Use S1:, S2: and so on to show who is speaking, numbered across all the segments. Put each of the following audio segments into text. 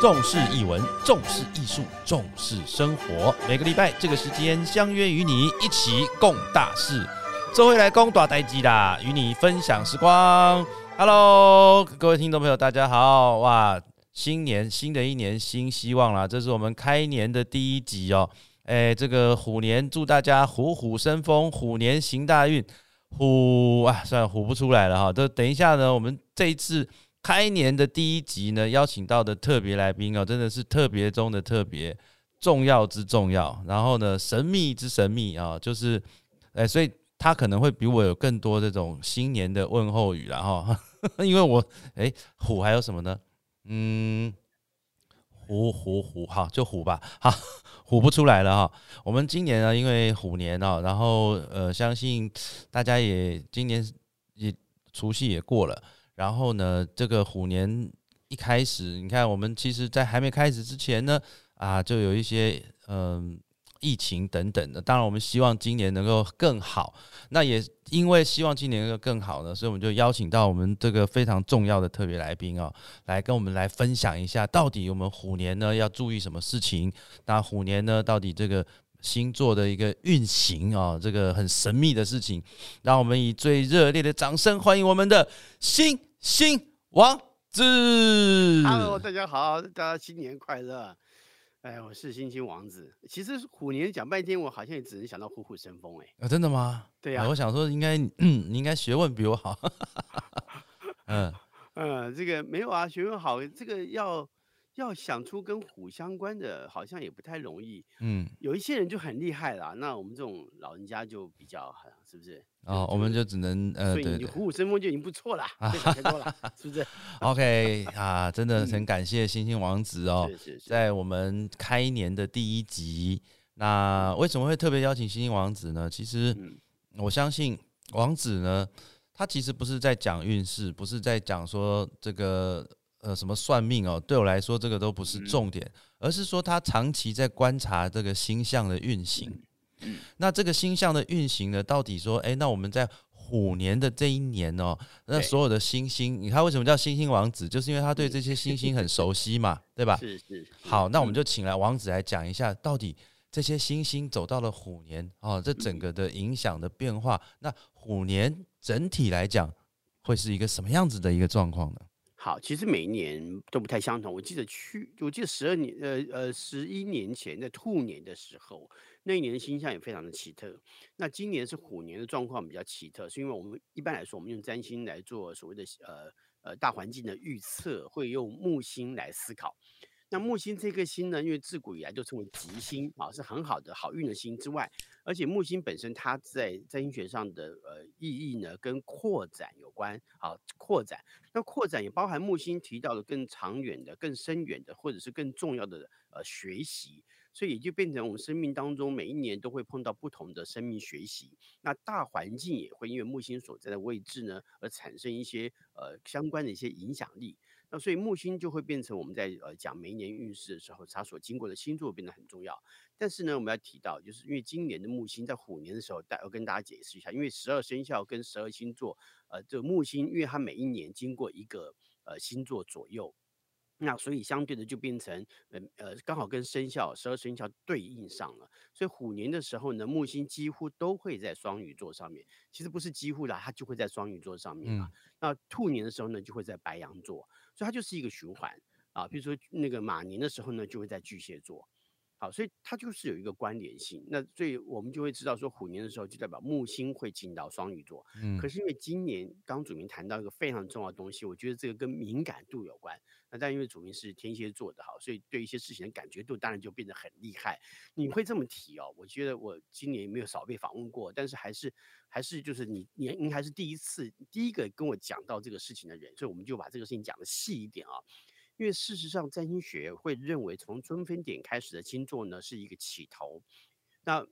S1: 重视译文，重视艺术，重视生活。每个礼拜这个时间相约与你一起共大事，这回来攻大代机啦，与你分享时光。Hello，各位听众朋友，大家好！哇，新年新的一年新希望啦，这是我们开年的第一集哦。哎，这个虎年祝大家虎虎生风，虎年行大运。虎啊，算了，虎不出来了哈。这等一下呢，我们这一次。开年的第一集呢，邀请到的特别来宾哦，真的是特别中的特别，重要之重要。然后呢，神秘之神秘啊，就是，哎，所以他可能会比我有更多这种新年的问候语了哈。因为我，哎，虎还有什么呢？嗯，虎虎虎，好，就虎吧，好，虎不出来了哈。我们今年呢，因为虎年哦，然后呃，相信大家也今年也除夕也过了。然后呢，这个虎年一开始，你看我们其实，在还没开始之前呢，啊，就有一些嗯疫情等等的。当然，我们希望今年能够更好。那也因为希望今年能够更好呢，所以我们就邀请到我们这个非常重要的特别来宾哦，来跟我们来分享一下，到底我们虎年呢要注意什么事情？那虎年呢，到底这个星座的一个运行啊，这个很神秘的事情，让我们以最热烈的掌声欢迎我们的新。新王子
S2: ，Hello，大家好，大家新年快乐！哎，我是星星王子。其实虎年讲半天，我好像也只能想到虎虎生风。哎，
S1: 啊，真的吗？
S2: 对呀，
S1: 我想说，应该 你应该学问比我好。
S2: 嗯嗯，这个没有啊，学问好，这个要要想出跟虎相关的，好像也不太容易。嗯，有一些人就很厉害啦，那我们这种老人家就比较，是不是？
S1: 哦，我们就只能呃，对
S2: 你，虎虎生风就已经不错了，太多了，是不是
S1: ？OK 啊，真的很感谢星星王子哦，在我们开年的第一集，那为什么会特别邀请星星王子呢？其实我相信王子呢，他其实不是在讲运势，不是在讲说这个呃什么算命哦，对我来说这个都不是重点，而是说他长期在观察这个星象的运行。那这个星象的运行呢？到底说，哎，那我们在虎年的这一年哦，那所有的星星，你看为什么叫星星王子？就是因为他对这些星星很熟悉嘛，对吧？
S2: 是是。
S1: 好，那我们就请来王子来讲一下，到底这些星星走到了虎年哦，这整个的影响的变化，那虎年整体来讲会是一个什么样子的一个状况呢？
S2: 好，其实每一年都不太相同。我记得去，我记得十二年，呃呃，十一年前在兔年的时候。那一年的星象也非常的奇特。那今年是虎年的状况比较奇特，是因为我们一般来说，我们用占星来做所谓的呃呃大环境的预测，会用木星来思考。那木星这颗星呢，因为自古以来就称为吉星啊，是很好的好运的星之外，而且木星本身它在占星学上的呃意义呢，跟扩展有关。啊，扩展，那扩展也包含木星提到的更长远的、更深远的，或者是更重要的呃学习。所以也就变成我们生命当中每一年都会碰到不同的生命学习，那大环境也会因为木星所在的位置呢，而产生一些呃相关的一些影响力。那所以木星就会变成我们在呃讲每一年运势的时候，它所经过的星座变得很重要。但是呢，我们要提到，就是因为今年的木星在虎年的时候，大要跟大家解释一下，因为十二生肖跟十二星座，呃，这个木星因为它每一年经过一个呃星座左右。那所以相对的就变成，呃呃，刚好跟生肖十二生肖对应上了。所以虎年的时候呢，木星几乎都会在双鱼座上面。其实不是几乎啦，它就会在双鱼座上面啊。那兔年的时候呢，就会在白羊座。它就是一个循环啊。比如说那个马年的时候呢，就会在巨蟹座。好，所以它就是有一个关联性。那所以我们就会知道说，虎年的时候就代表木星会进到双鱼座。嗯。可是因为今年刚主明谈到一个非常重要的东西，我觉得这个跟敏感度有关。那但因为主明是天蝎座的哈，所以对一些事情的感觉度当然就变得很厉害。你会这么提哦？我觉得我今年没有少被访问过，但是还是还是就是你你您还是第一次第一个跟我讲到这个事情的人，所以我们就把这个事情讲的细一点啊。因为事实上占星学会认为，从春分点开始的星座呢是一个起头，那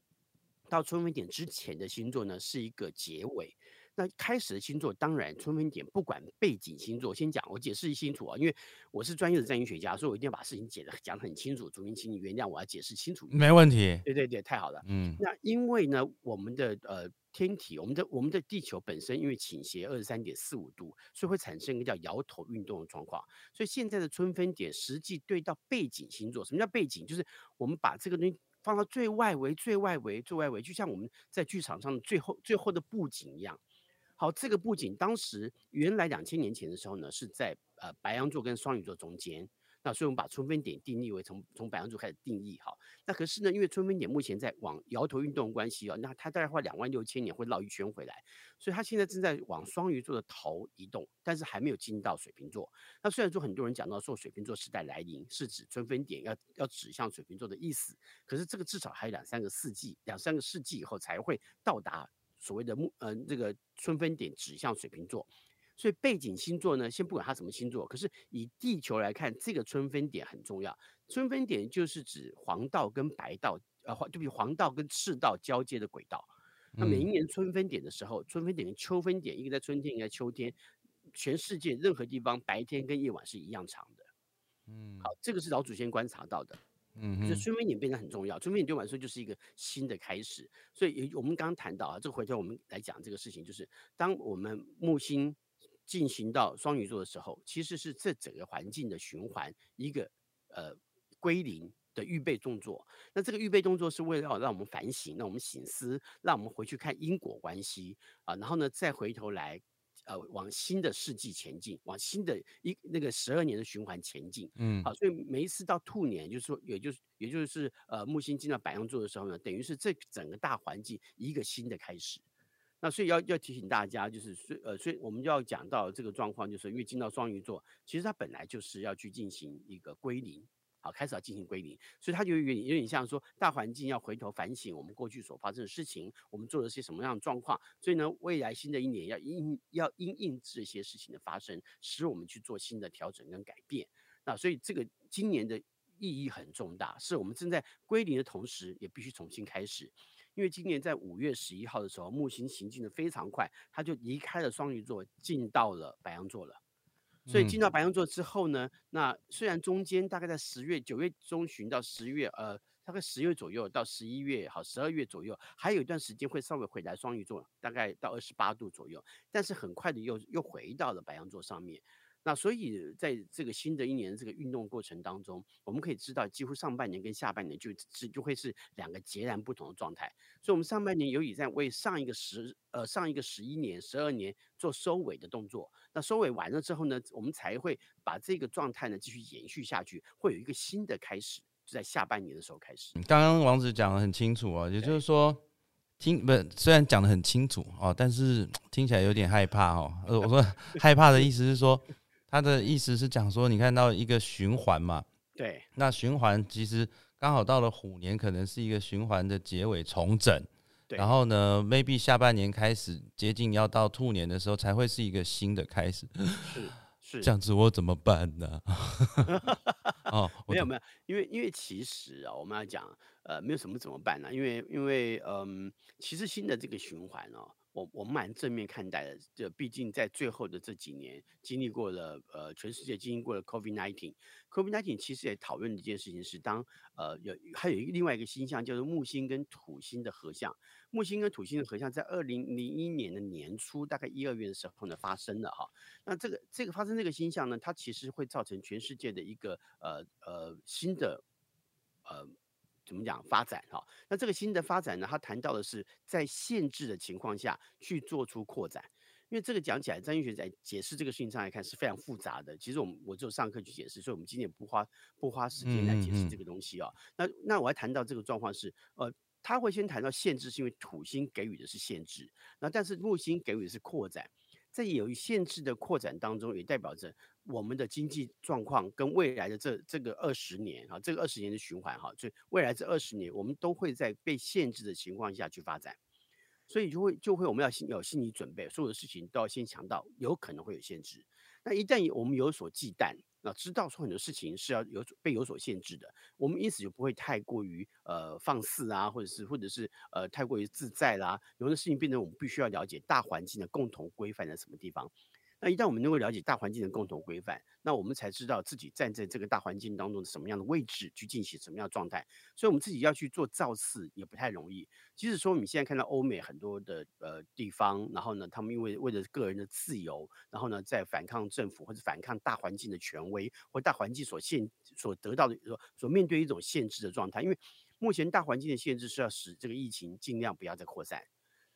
S2: 到春分点之前的星座呢是一个结尾。那开始的星座当然春分点不管背景星座，先讲我解释清楚啊，因为我是专业的占星学家，所以我一定要把事情解的讲得很清楚。主明，请你原谅我要解释清楚。
S1: 没问题。
S2: 对对对，太好了。嗯，那因为呢，我们的呃天体，我们的我们的地球本身因为倾斜二十三点四五度，所以会产生一个叫摇头运动的状况。所以现在的春分点实际对到背景星座，什么叫背景？就是我们把这个东西。放到最外围、最外围、最外围，就像我们在剧场上的最后、最后的布景一样。好，这个布景当时原来两千年前的时候呢，是在呃白羊座跟双鱼座中间。那所以我们把春分点定义为从从白羊座开始定义哈。那可是呢，因为春分点目前在往摇头运动关系哦，那它大概花两万六千年会绕一圈回来，所以它现在正在往双鱼座的头移动，但是还没有进到水瓶座。那虽然说很多人讲到说水瓶座时代来临，是指春分点要要指向水瓶座的意思，可是这个至少还有两三个世纪，两三个世纪以后才会到达所谓的木呃这个春分点指向水瓶座。所以背景星座呢，先不管它什么星座，可是以地球来看，这个春分点很重要。春分点就是指黄道跟白道，呃，就比黄道跟赤道交接的轨道。那每一年春分点的时候，春分点跟秋分点，一个在春天，一个在秋天，全世界任何地方白天跟夜晚是一样长的。嗯，好，这个是老祖先观察到的。嗯，所以春分点变得很重要。催眠点对我来说就是一个新的开始。所以我们刚刚谈到啊，这个回头我们来讲这个事情，就是当我们木星。进行到双鱼座的时候，其实是这整个环境的循环一个呃归零的预备动作。那这个预备动作是为了让我们反省，让我们醒思，让我们回去看因果关系啊，然后呢再回头来呃往新的世纪前进，往新的一那个十二年的循环前进。嗯，好，所以每一次到兔年，就是说，也就是也就是呃木星进到白羊座的时候呢，等于是这整个大环境一个新的开始。那所以要要提醒大家，就是所呃，所以我们就要讲到这个状况，就是因为进到双鱼座，其实它本来就是要去进行一个归零，好，开始要进行归零，所以它就有点有点像说大环境要回头反省我们过去所发生的事情，我们做了些什么样的状况，所以呢，未来新的一年要应要因应这些事情的发生，使我们去做新的调整跟改变。那所以这个今年的意义很重大，是我们正在归零的同时，也必须重新开始。因为今年在五月十一号的时候，木星行进的非常快，它就离开了双鱼座，进到了白羊座了。所以进到白羊座之后呢，那虽然中间大概在十月九月中旬到十月，呃，大概十月左右到十一月，好，十二月左右，还有一段时间会稍微回来双鱼座，大概到二十八度左右，但是很快的又又回到了白羊座上面。那所以，在这个新的一年这个运动过程当中，我们可以知道，几乎上半年跟下半年就就就会是两个截然不同的状态。所以，我们上半年有以在为上一个十呃上一个十一年、十二年做收尾的动作。那收尾完了之后呢，我们才会把这个状态呢继续延续下去，会有一个新的开始，就在下半年的时候开始。
S1: 刚刚王子讲的很清楚啊，也就是说，听不虽然讲的很清楚哦，但是听起来有点害怕哦。呃，我说 害怕的意思是说。他的意思是讲说，你看到一个循环嘛？
S2: 对。
S1: 那循环其实刚好到了虎年，可能是一个循环的结尾重整。
S2: 对。
S1: 然后呢，maybe 下半年开始接近要到兔年的时候，才会是一个新的开始。
S2: 是是。
S1: 这样子我怎么办呢？
S2: 哦，没有没有，因为因为其实啊，我们要讲呃，没有什么怎么办呢？因为因为嗯，其实新的这个循环哦。我我们蛮正面看待的，这毕竟在最后的这几年经历过了，呃，全世界经历过了 COVID nineteen，COVID nineteen 其实也讨论一件事情是，当呃有还有一个另外一个星象叫做木星跟土星的合相，木星跟土星的合相在二零零一年的年初，大概一二月的时候呢发生了哈，那这个这个发生这个星象呢，它其实会造成全世界的一个呃呃新的呃。怎么讲发展哈？那这个新的发展呢？他谈到的是在限制的情况下去做出扩展，因为这个讲起来，张医学在解释这个事情上来看是非常复杂的。其实我们我只有上课去解释，所以我们今天不花不花时间来解释这个东西啊。那那我还谈到这个状况是，呃，他会先谈到限制，是因为土星给予的是限制，那但是木星给予的是扩展。在有限制的扩展当中，也代表着我们的经济状况跟未来的这这个二十年啊，这个二十年的循环哈，所以未来这二十年，我们都会在被限制的情况下去发展，所以就会就会我们要有心理准备，所有的事情都要先想到有可能会有限制。那一旦我们有所忌惮，那知道说很多事情是要有被有所限制的，我们因此就不会太过于呃放肆啊，或者是或者是呃太过于自在啦。有的事情变成我们必须要了解大环境的共同规范在什么地方。那一旦我们能够了解大环境的共同规范，那我们才知道自己站在这个大环境当中的什么样的位置去进行什么样的状态。所以，我们自己要去做造次也不太容易。即使说你现在看到欧美很多的呃地方，然后呢，他们因为为了个人的自由，然后呢，在反抗政府或者反抗大环境的权威，或大环境所限所得到的所所面对一种限制的状态。因为目前大环境的限制是要使这个疫情尽量不要再扩散。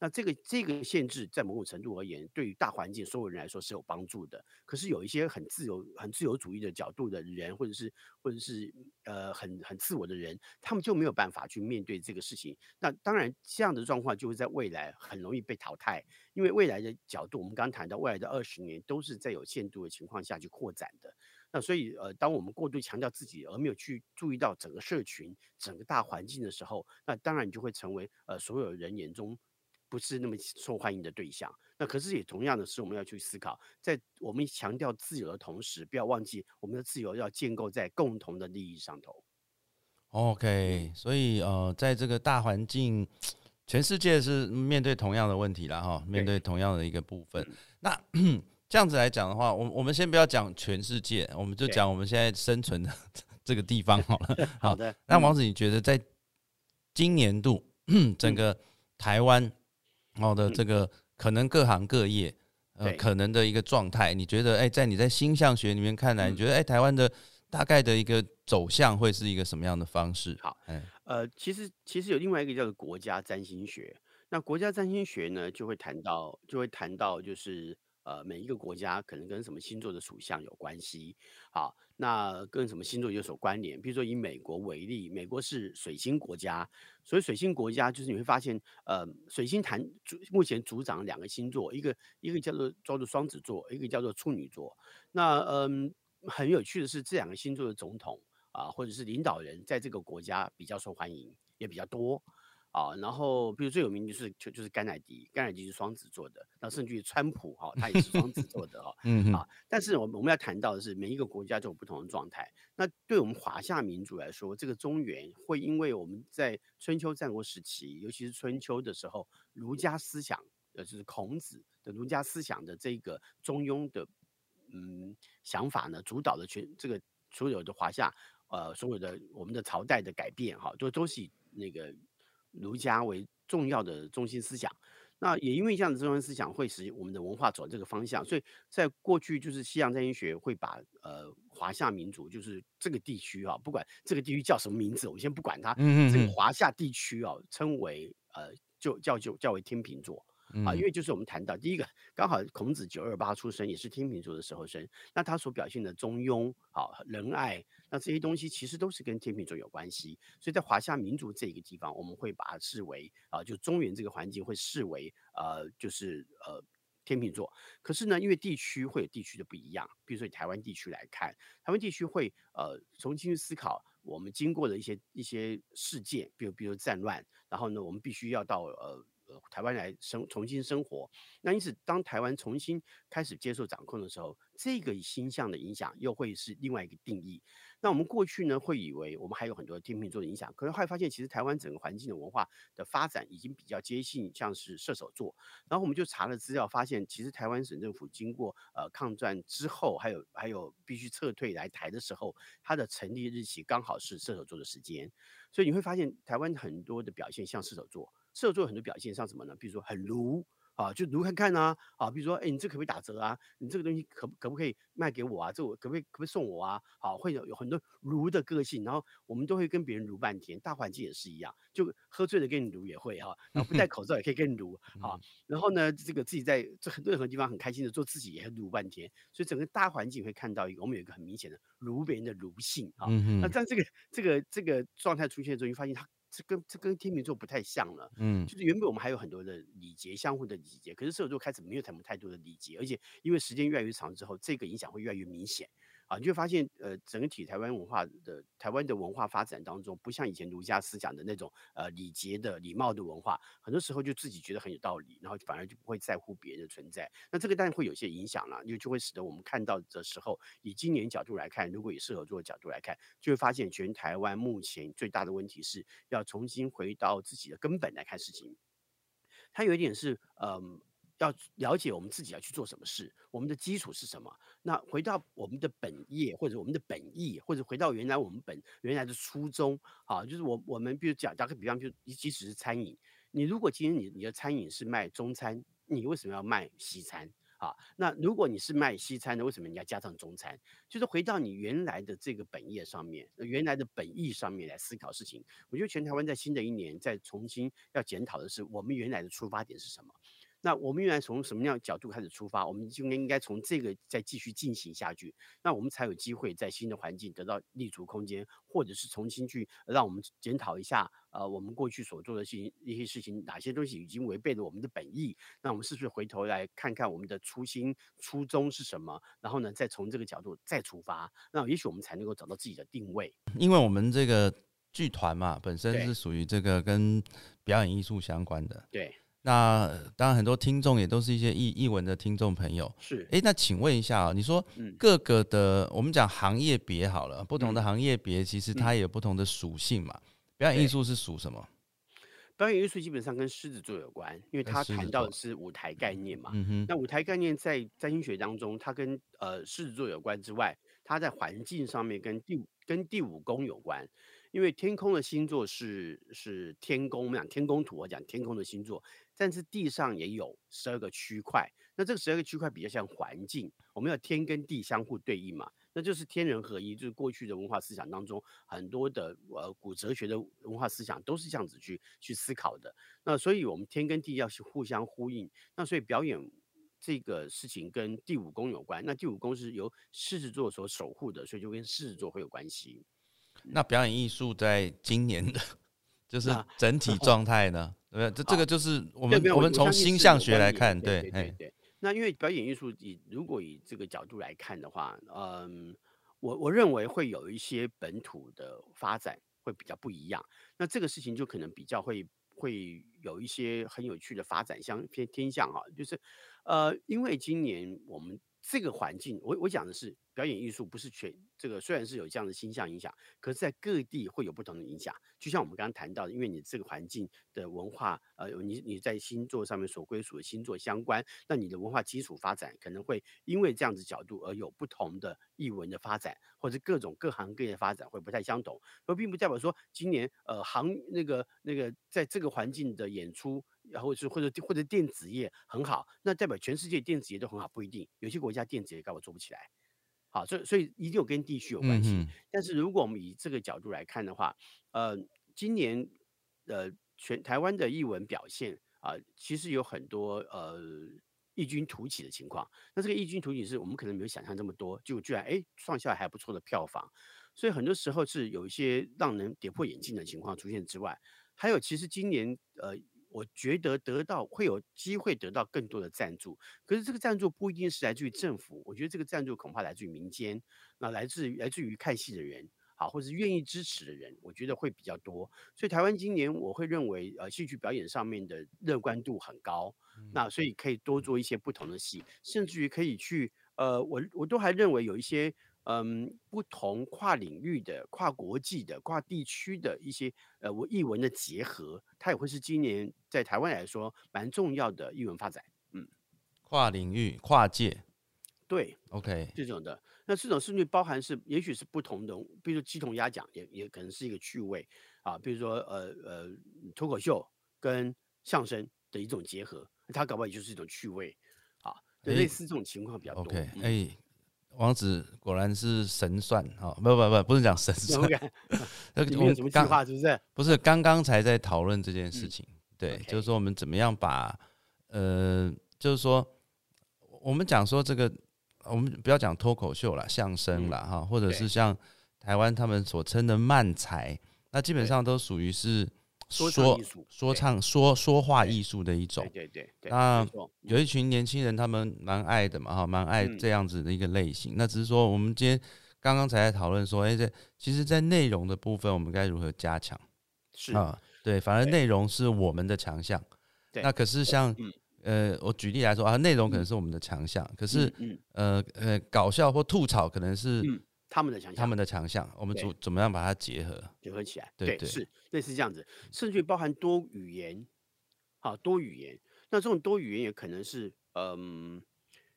S2: 那这个这个限制，在某种程度而言，对于大环境所有人来说是有帮助的。可是有一些很自由、很自由主义的角度的人，或者是或者是呃很很自我的人，他们就没有办法去面对这个事情。那当然，这样的状况就会在未来很容易被淘汰，因为未来的角度，我们刚谈到未来的二十年都是在有限度的情况下去扩展的。那所以呃，当我们过度强调自己，而没有去注意到整个社群、整个大环境的时候，那当然你就会成为呃所有人眼中。不是那么受欢迎的对象，那可是也同样的是，我们要去思考，在我们强调自由的同时，不要忘记我们的自由要建构在共同的利益上头。
S1: OK，所以呃，在这个大环境，全世界是面对同样的问题了哈，面对同样的一个部分。那 这样子来讲的话，我我们先不要讲全世界，我们就讲我们现在生存的 这个地方好了。
S2: 好的，
S1: 那王子，你觉得在今年度 整个台湾？好的，这个可能各行各业，呃，可能的一个状态，你觉得，哎，在你在星象学里面看来，你觉得，哎，台湾的大概的一个走向会是一个什么样的方式？
S2: 好，呃，其实其实有另外一个叫做国家占星学，那国家占星学呢，就会谈到，就会谈到，就是。呃，每一个国家可能跟什么星座的属相有关系，好，那跟什么星座有所关联？比如说以美国为例，美国是水星国家，所以水星国家就是你会发现，呃，水星谈主目前主掌两个星座，一个一个叫做叫做双子座，一个叫做处女座。那嗯，很有趣的是，这两个星座的总统啊，或者是领导人，在这个国家比较受欢迎，也比较多。啊，然后比如最有名就是就就是甘乃迪，甘乃迪是双子座的，那甚至于川普哈，他也是双子座的哈，嗯啊，但是我们我们要谈到的是每一个国家都有不同的状态。那对我们华夏民族来说，这个中原会因为我们在春秋战国时期，尤其是春秋的时候，儒家思想，呃，就是孔子的儒家思想的这个中庸的嗯想法呢，主导了全这个所有的华夏，呃，所有的我们的朝代的改变哈，都都是那个。儒家为重要的中心思想，那也因为这样的中心思想会使我们的文化走这个方向，所以在过去就是西洋占星学会把呃华夏民族就是这个地区啊，不管这个地区叫什么名字，我们先不管它，这个华夏地区啊，称为呃就叫就叫为天秤座。啊，因为就是我们谈到第一个，刚好孔子九二八出生，也是天秤座的时候生，那他所表现的中庸、好仁爱，那这些东西其实都是跟天秤座有关系。所以在华夏民族这一个地方，我们会把它视为啊，就中原这个环境会视为呃，就是呃天秤座。可是呢，因为地区会有地区的不一样，比如说以台湾地区来看，台湾地区会呃重新去思考我们经过的一些一些事件，比如比如战乱，然后呢，我们必须要到呃。台湾来生重新生活，那因此当台湾重新开始接受掌控的时候，这个星象的影响又会是另外一个定义。那我们过去呢会以为我们还有很多天秤座的影响，可是后来发现其实台湾整个环境的文化的发展已经比较接近像是射手座。然后我们就查了资料，发现其实台湾省政府经过呃抗战之后，还有还有必须撤退来台的时候，它的成立日期刚好是射手座的时间，所以你会发现台湾很多的表现像射手座。射手座很多表现像什么呢？比如说很儒啊，就儒看看啊，啊，比如说哎，你这可不可以打折啊？你这个东西可可不可以卖给我啊？这我可不可以可不可以送我啊？好，会有有很多儒的个性，然后我们都会跟别人儒半天。大环境也是一样，就喝醉了跟你儒也会哈，然后不戴口罩也可以跟你儒啊。然后呢，这个自己在这很任何地方很开心的做自己也儒半天。所以整个大环境会看到一个，我们有一个很明显的儒别人的儒性啊。那在这个这个这个状态出现之后，你发现他。这跟这跟天秤座不太像了，嗯，就是原本我们还有很多的礼节，相互的礼节，可是射手座开始没有什么太多的礼节，而且因为时间越来越长之后，这个影响会越来越明显，啊，你就发现，呃，整体台湾文化的台湾的文化发展当中，不像以前儒家思想的那种呃礼节的礼貌的文化，很多时候就自己觉得很有道理，然后反而就不会在乎别人的存在。那这个当然会有些影响了，就就会使得我们看到的时候，以今年角度来看，如果以适合做的角度来看，就会发现全台湾目前最大的问题是要重新回到自己的根本来看事情。它有一点是，嗯。要了解我们自己要去做什么事，我们的基础是什么？那回到我们的本业或者我们的本意，或者回到原来我们本原来的初衷，啊，就是我我们比如讲打个比方，就即使是餐饮，你如果今天你你的餐饮是卖中餐，你为什么要卖西餐？啊，那如果你是卖西餐的，为什么你要加上中餐？就是回到你原来的这个本业上面，原来的本意上面来思考事情。我觉得全台湾在新的一年再重新要检讨的是，我们原来的出发点是什么？那我们原来从什么样角度开始出发，我们就应该从这个再继续进行下去，那我们才有机会在新的环境得到立足空间，或者是重新去让我们检讨一下，呃，我们过去所做的事情一些事情，哪些东西已经违背了我们的本意，那我们是不是回头来看看我们的初心初衷是什么，然后呢，再从这个角度再出发，那也许我们才能够找到自己的定位。
S1: 因为我们这个剧团嘛，本身是属于这个跟表演艺术相关的，
S2: 对。
S1: 那当然，很多听众也都是一些译译文的听众朋友。
S2: 是，
S1: 哎，那请问一下啊，你说各个的，我们讲行业别好了，不同的行业别其实它也有不同的属性嘛。表演艺术是属什么？
S2: 表演艺术基本上跟狮子座有关，因为它谈到的是舞台概念嘛。嗯哼。那舞台概念在占星学当中，它跟呃狮子座有关之外，它在环境上面跟第跟第五宫有关。因为天空的星座是是天宫，我们讲天宫图，我讲天空的星座，但是地上也有十二个区块。那这个十二个区块比较像环境，我们要天跟地相互对应嘛，那就是天人合一，就是过去的文化思想当中很多的呃古哲学的文化思想都是这样子去去思考的。那所以我们天跟地要是互相呼应，那所以表演这个事情跟第五宫有关，那第五宫是由狮子座所守护的，所以就跟狮子座会有关系。
S1: 那表演艺术在今年的，就是整体 状态呢？对，这这个就是我们我们从星象学来看，对
S2: 对对。那因为表演艺术以如果以这个角度来看的话，嗯，我我认为会有一些本土的发展会比较不一样。那这个事情就可能比较会会有一些很有趣的发展，相偏天象啊，就是呃，因为今年我们。这个环境，我我讲的是表演艺术，不是全这个虽然是有这样的星象影响，可是在各地会有不同的影响。就像我们刚刚谈到的，因为你这个环境的文化，呃，你你在星座上面所归属的星座相关，那你的文化基础发展可能会因为这样子角度而有不同的译文的发展，或者各种各行各业的发展会不太相同。而并不代表说今年呃行那个那个在这个环境的演出。然后是或者或者电子业很好，那代表全世界电子业都很好不一定，有些国家电子业根本做不起来。好，所以所以一定有跟地区有关系。但是如果我们以这个角度来看的话，呃，今年呃全台湾的译文表现啊，其实有很多呃异军突起的情况。那这个异军突起是我们可能没有想象这么多，就居然哎创下还不错的票房。所以很多时候是有一些让人跌破眼镜的情况出现之外，还有其实今年呃。我觉得得到会有机会得到更多的赞助，可是这个赞助不一定是来自于政府，我觉得这个赞助恐怕来自于民间，那来自于来自于看戏的人，好，或者是愿意支持的人，我觉得会比较多。所以台湾今年我会认为，呃，戏剧表演上面的乐观度很高，那所以可以多做一些不同的戏，甚至于可以去，呃，我我都还认为有一些。嗯，不同跨领域的、跨国际的、跨地区的一些呃，文译文的结合，它也会是今年在台湾来说蛮重要的译文发展。嗯，
S1: 跨领域、跨界，
S2: 对
S1: ，OK，
S2: 这种的，那这种甚至包含是，也许是不同的，比如说鸡同鸭讲，也也可能是一个趣味啊，比如说呃呃，脱口秀跟相声的一种结合，它搞不好也就是一种趣味啊，类似这种情况比较多。
S1: OK，哎。王子果然是神算哦，不不不，不是讲神算，
S2: 那个我们什么计划是不是？
S1: 不是，刚刚才在讨论这件事情，对，就是说我们怎么样把，呃，就是说我们讲说这个，我们不要讲脱口秀了，相声了哈，或者是像台湾他们所称的慢才，那基本上都属于是
S2: 说
S1: 说，说唱说说话艺术的一种
S2: 对。对对对，
S1: 那有一群年轻人，他们蛮爱的嘛，哈，蛮爱
S2: 嗯
S1: 这样子的一个类型。那只是说，我们今天刚刚才在讨论说，哎、这其实，在内容的部分，我们该如何加强
S2: 是
S1: 啊？对，反而内容是我们的强项。
S2: 对
S1: 那可是像
S2: 嗯
S1: 呃，我举例来说啊，内容可能
S2: 嗯
S1: 是我们的强项，可是呃呃，搞笑或吐槽可能是
S2: 嗯他们的强项，
S1: 他们的强项，我们
S2: 对
S1: 怎怎么样把它结合？
S2: 结合起来，
S1: 对对
S2: 是类似这样子，甚至于包含多语言，好多语言。那这种多语言也可能是，嗯，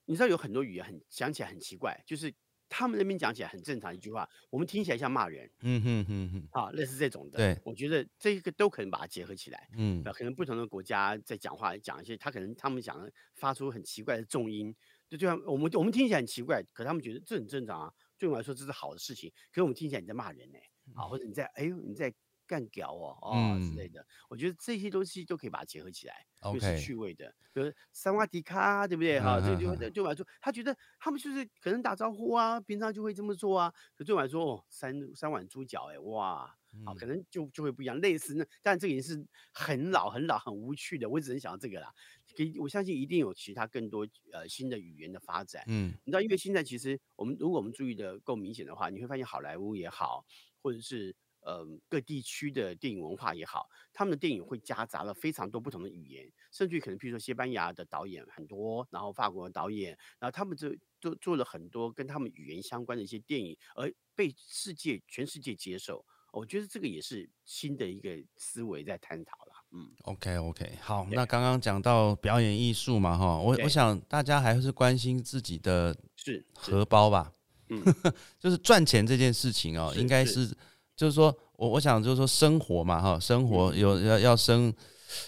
S2: 你知道有很多语言很讲起来很奇怪，就是他们那边讲起来很正常一句话，我们听起来像骂人，
S1: 嗯哼哼哼，
S2: 啊，类似这种的。
S1: 对
S2: 我觉得这个都可能把它结合起来。
S1: 嗯
S2: 呃，可能不同的国家在讲话讲一些，他可能他们讲的发出很奇怪的重音，就就像我们我们听起来很奇怪，可他们觉得这很正常啊。对我们来说这是好的事情，可是我们听起来你在骂人呢、啊，或者你在哎呦你在干屌哦哦之类
S1: 嗯
S2: 的。我觉得这些东西都可以把它结合起来，就是趣味的，比如三瓦迪卡，对不对？哈，这个就 对我来说，他觉得他们就是可能打招呼啊，平常就会这么做啊。可对我来说，哦，三三碗猪脚，哎，哇，啊，可
S1: 嗯
S2: 能就就会不一样，类似那，但这个也是很老很老很无趣的，我只能想到这个啦。给我相信一定有其他更多呃新的语言的发展。
S1: 嗯
S2: 你知道，因为现在其实我们如果我们注意的够明显的话，你会发现好莱坞也好，或者是呃各地区的电影文化也好，他们的电影会夹杂了非常多不同的语言，甚至于可能譬如说西班牙的导演很多，然后法国的导演，然后他们就做做了很多跟他们语言相关的一些电影，而被世界全世界接受。我觉得这个也是新的一个思维在探讨了。嗯
S1: ，，OK OK，好，那刚刚讲到表演艺术嘛，哈，我我想大家还是关心自己的
S2: 是是
S1: 荷。包吧，
S2: 嗯。
S1: 就是赚钱这件事情哦，
S2: 是
S1: 应该
S2: 是。
S1: 是就是说我我想就是说生活嘛哈，生活。
S2: 嗯
S1: 有要要生，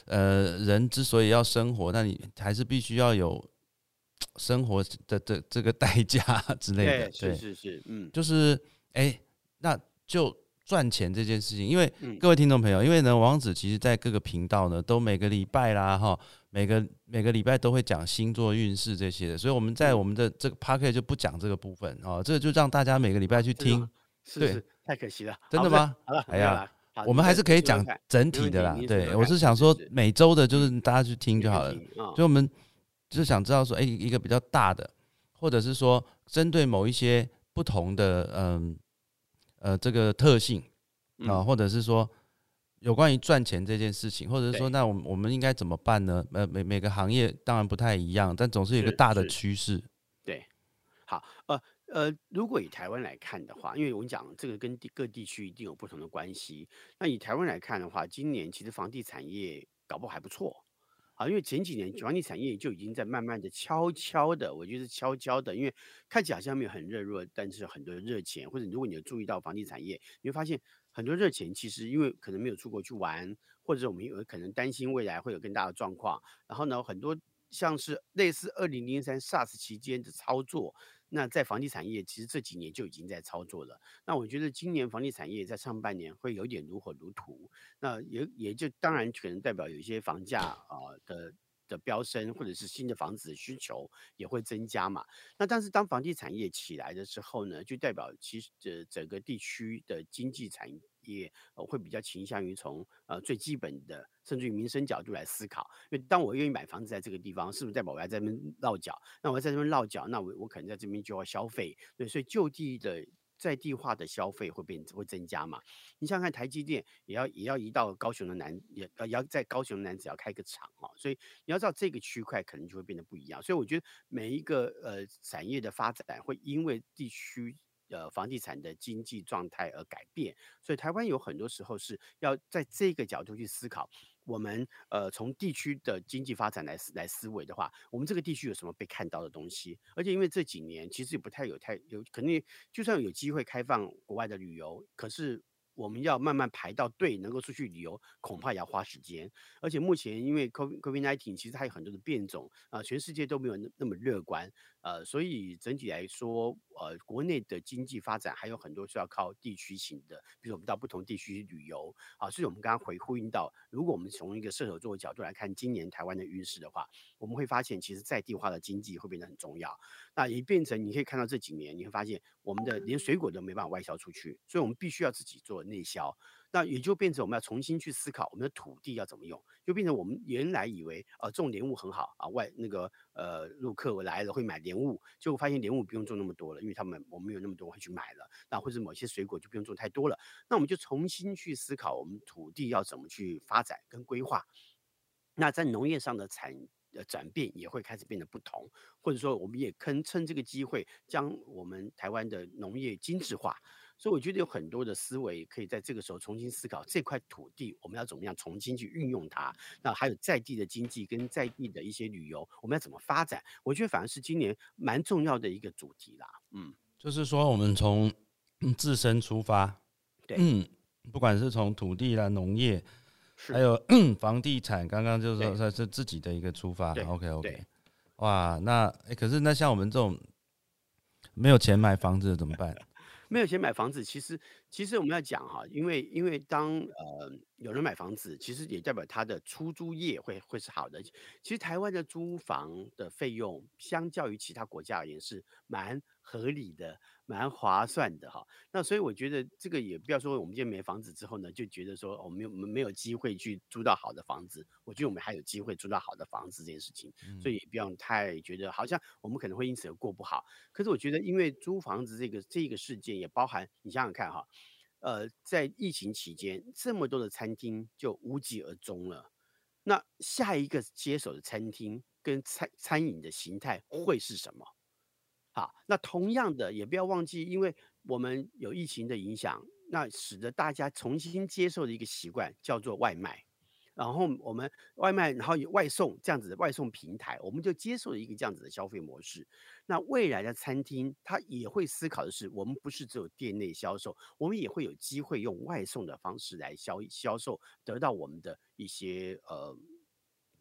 S1: 呃，人之所以要生活，那你还是必须要有生活的的这个代价之类的，
S2: 对，是是是，嗯。
S1: 就是哎、那就赚钱这件事情，因为
S2: 嗯，
S1: 各位听众朋友，因为呢，王子其实在各个频道呢，都每个礼拜啦，哈，每个每个礼拜都会讲星座运势这些的，所以我们在
S2: 嗯。
S1: 我们的这个 p a r k e t 就不讲这个部分哦，这个就让大家每个礼拜去听。
S2: 是太可惜了。
S1: 真的吗？
S2: 好了，
S1: 哎呀我们还是可以讲整体的啦对，我是想说每周的，就是大家去听就好了。
S2: 啊
S1: 所以我们就想知道说，哎、一个比较大的，或者是说针对某一些不同的，嗯呃这个特性啊、
S2: 嗯
S1: 或者是说有关于赚钱这件事情，或者是说，那我们我们应该怎么办呢？呃，每每个行业当然不太一样，但总是有一个大的趋势。
S2: 对好，呃呃，如果以台湾来看的话，因为我们讲这个跟地各地区一定有不同的关系。那以台湾来看的话，今年其实房地产业搞不好还不错啊，因为前几年房地产业就已经在慢慢的悄悄的，我觉得是悄悄的，因为看起来好像没有很热络，但是很多热钱，或者如果你有注意到房地产业，你会发现很多热钱其实因为可能没有出国去玩，或者我们有可能担心未来会有更大的状况，然后呢，很多像是类似二零零三 SARS 期间的操作。那在房地产业，其实这几年就已经在操作了。那我觉得今年房地产业在上半年会有点如火如荼，那也也就当然可能代表有一些房价啊、的的飙升，或者是新的房子的需求也会增加嘛。那但是当房地产业起来的时候呢，就代表其实整个地区的经济产也呃会比较倾向于从呃最基本的甚至于民生角度来思考。因为当我愿意买房子在这个地方，是不是代表我要在这边落脚？那我要在这边落脚，那我我可能在这边就要消费，对，所以就地的在地化的消费会变会增加嘛。你想看，台积电也要也要移到高雄的南，也也要在高雄的南只要开个厂哦，所以你要知道这个区块可能就会变得不一样。所以我觉得每一个呃产业的发展会因为地区。呃，房地产的经济状态而改变，所以台湾有很多时候是要在这个角度去思考。我们呃从地区的经济发展来思来思维的话，我们这个地区有什么被看到的东西？而且因为这几年其实也不太有太有，肯定就算有机会开放国外的旅游，可是我们要慢慢排到队能够出去旅游，恐怕也要花时间。而且目前因为 COVID COVID nineteen 其实它有很多的变种啊、全世界都没有那那么乐观，呃，所以整体来说，呃，国内的经济发展还有很多是要靠地区型的，比如我们到不同地区旅游啊。所以我们刚刚回呼应到，如果我们从一个射手座的角度来看今年台湾的运势的话，我们会发现其实在地化的经济会变得很重要。那也变成你可以看到这几年，你会发现我们的连水果都没办法外销出去，所以我们必须要自己做内销。那也就变成我们要重新去思考我们的土地要怎么用，就变成我们原来以为啊种莲雾很好啊，外那个呃陆客来了会买莲雾，结果发现莲雾不用种那么多了，因为他们我们没有那么多会去买了，那或者某些水果就不用种太多了，那我们就重新去思考我们土地要怎么去发展跟规划。那在农业上的产呃转变也会开始变得不同，或者说我们也可趁这个机会将我们台湾的农业精致化。所以我觉得有很多的思维可以在这个时候重新思考这块土地我们要怎么样重新去运用它。那还有在地的经济跟在地的一些旅游，我们要怎么发展？我觉得反而是今年蛮重要的一个主题啦。嗯，
S1: 就是说我们从自身出发，
S2: 对，
S1: 嗯，不管是从土地啦、农业，还有 房地产，刚刚就是说是自己的一个出发 OK OK，哇，那哎、可是那像我们这种没有钱买房子的怎么办？
S2: 没有钱买房子，其实其实我们要讲哈，因为因为当呃有人买房子，其实也代表他的出租业会会是好的。其实台湾的租房的费用，相较于其他国家而言是蛮合理的、蛮划算的哈。那所以我觉得这个也不要说我们今天没房子之后呢，就觉得说哦我们没有我们没有机会去租到好的房子。我觉得我们还有机会租到好的房子这件事情，所以也不用太觉得好像我们可能会因此而过不好。可是我觉得，因为租房子这个这个事件也包含，你想想看哈，呃，在疫情期间，这么多的餐厅就无疾而终了。那下一个接手的餐厅跟餐餐饮的形态会是什么？好，那同样的也不要忘记，因为我们有疫情的影响，那使得大家重新接受的一个习惯叫做外卖。然后我们外卖，然后有外送这样子的外送平台，我们就接受了一个这样子的消费模式。那未来的餐厅，它也会思考的是，我们不是只有店内销售，我们也会有机会用外送的方式来销销售，得到我们的一些呃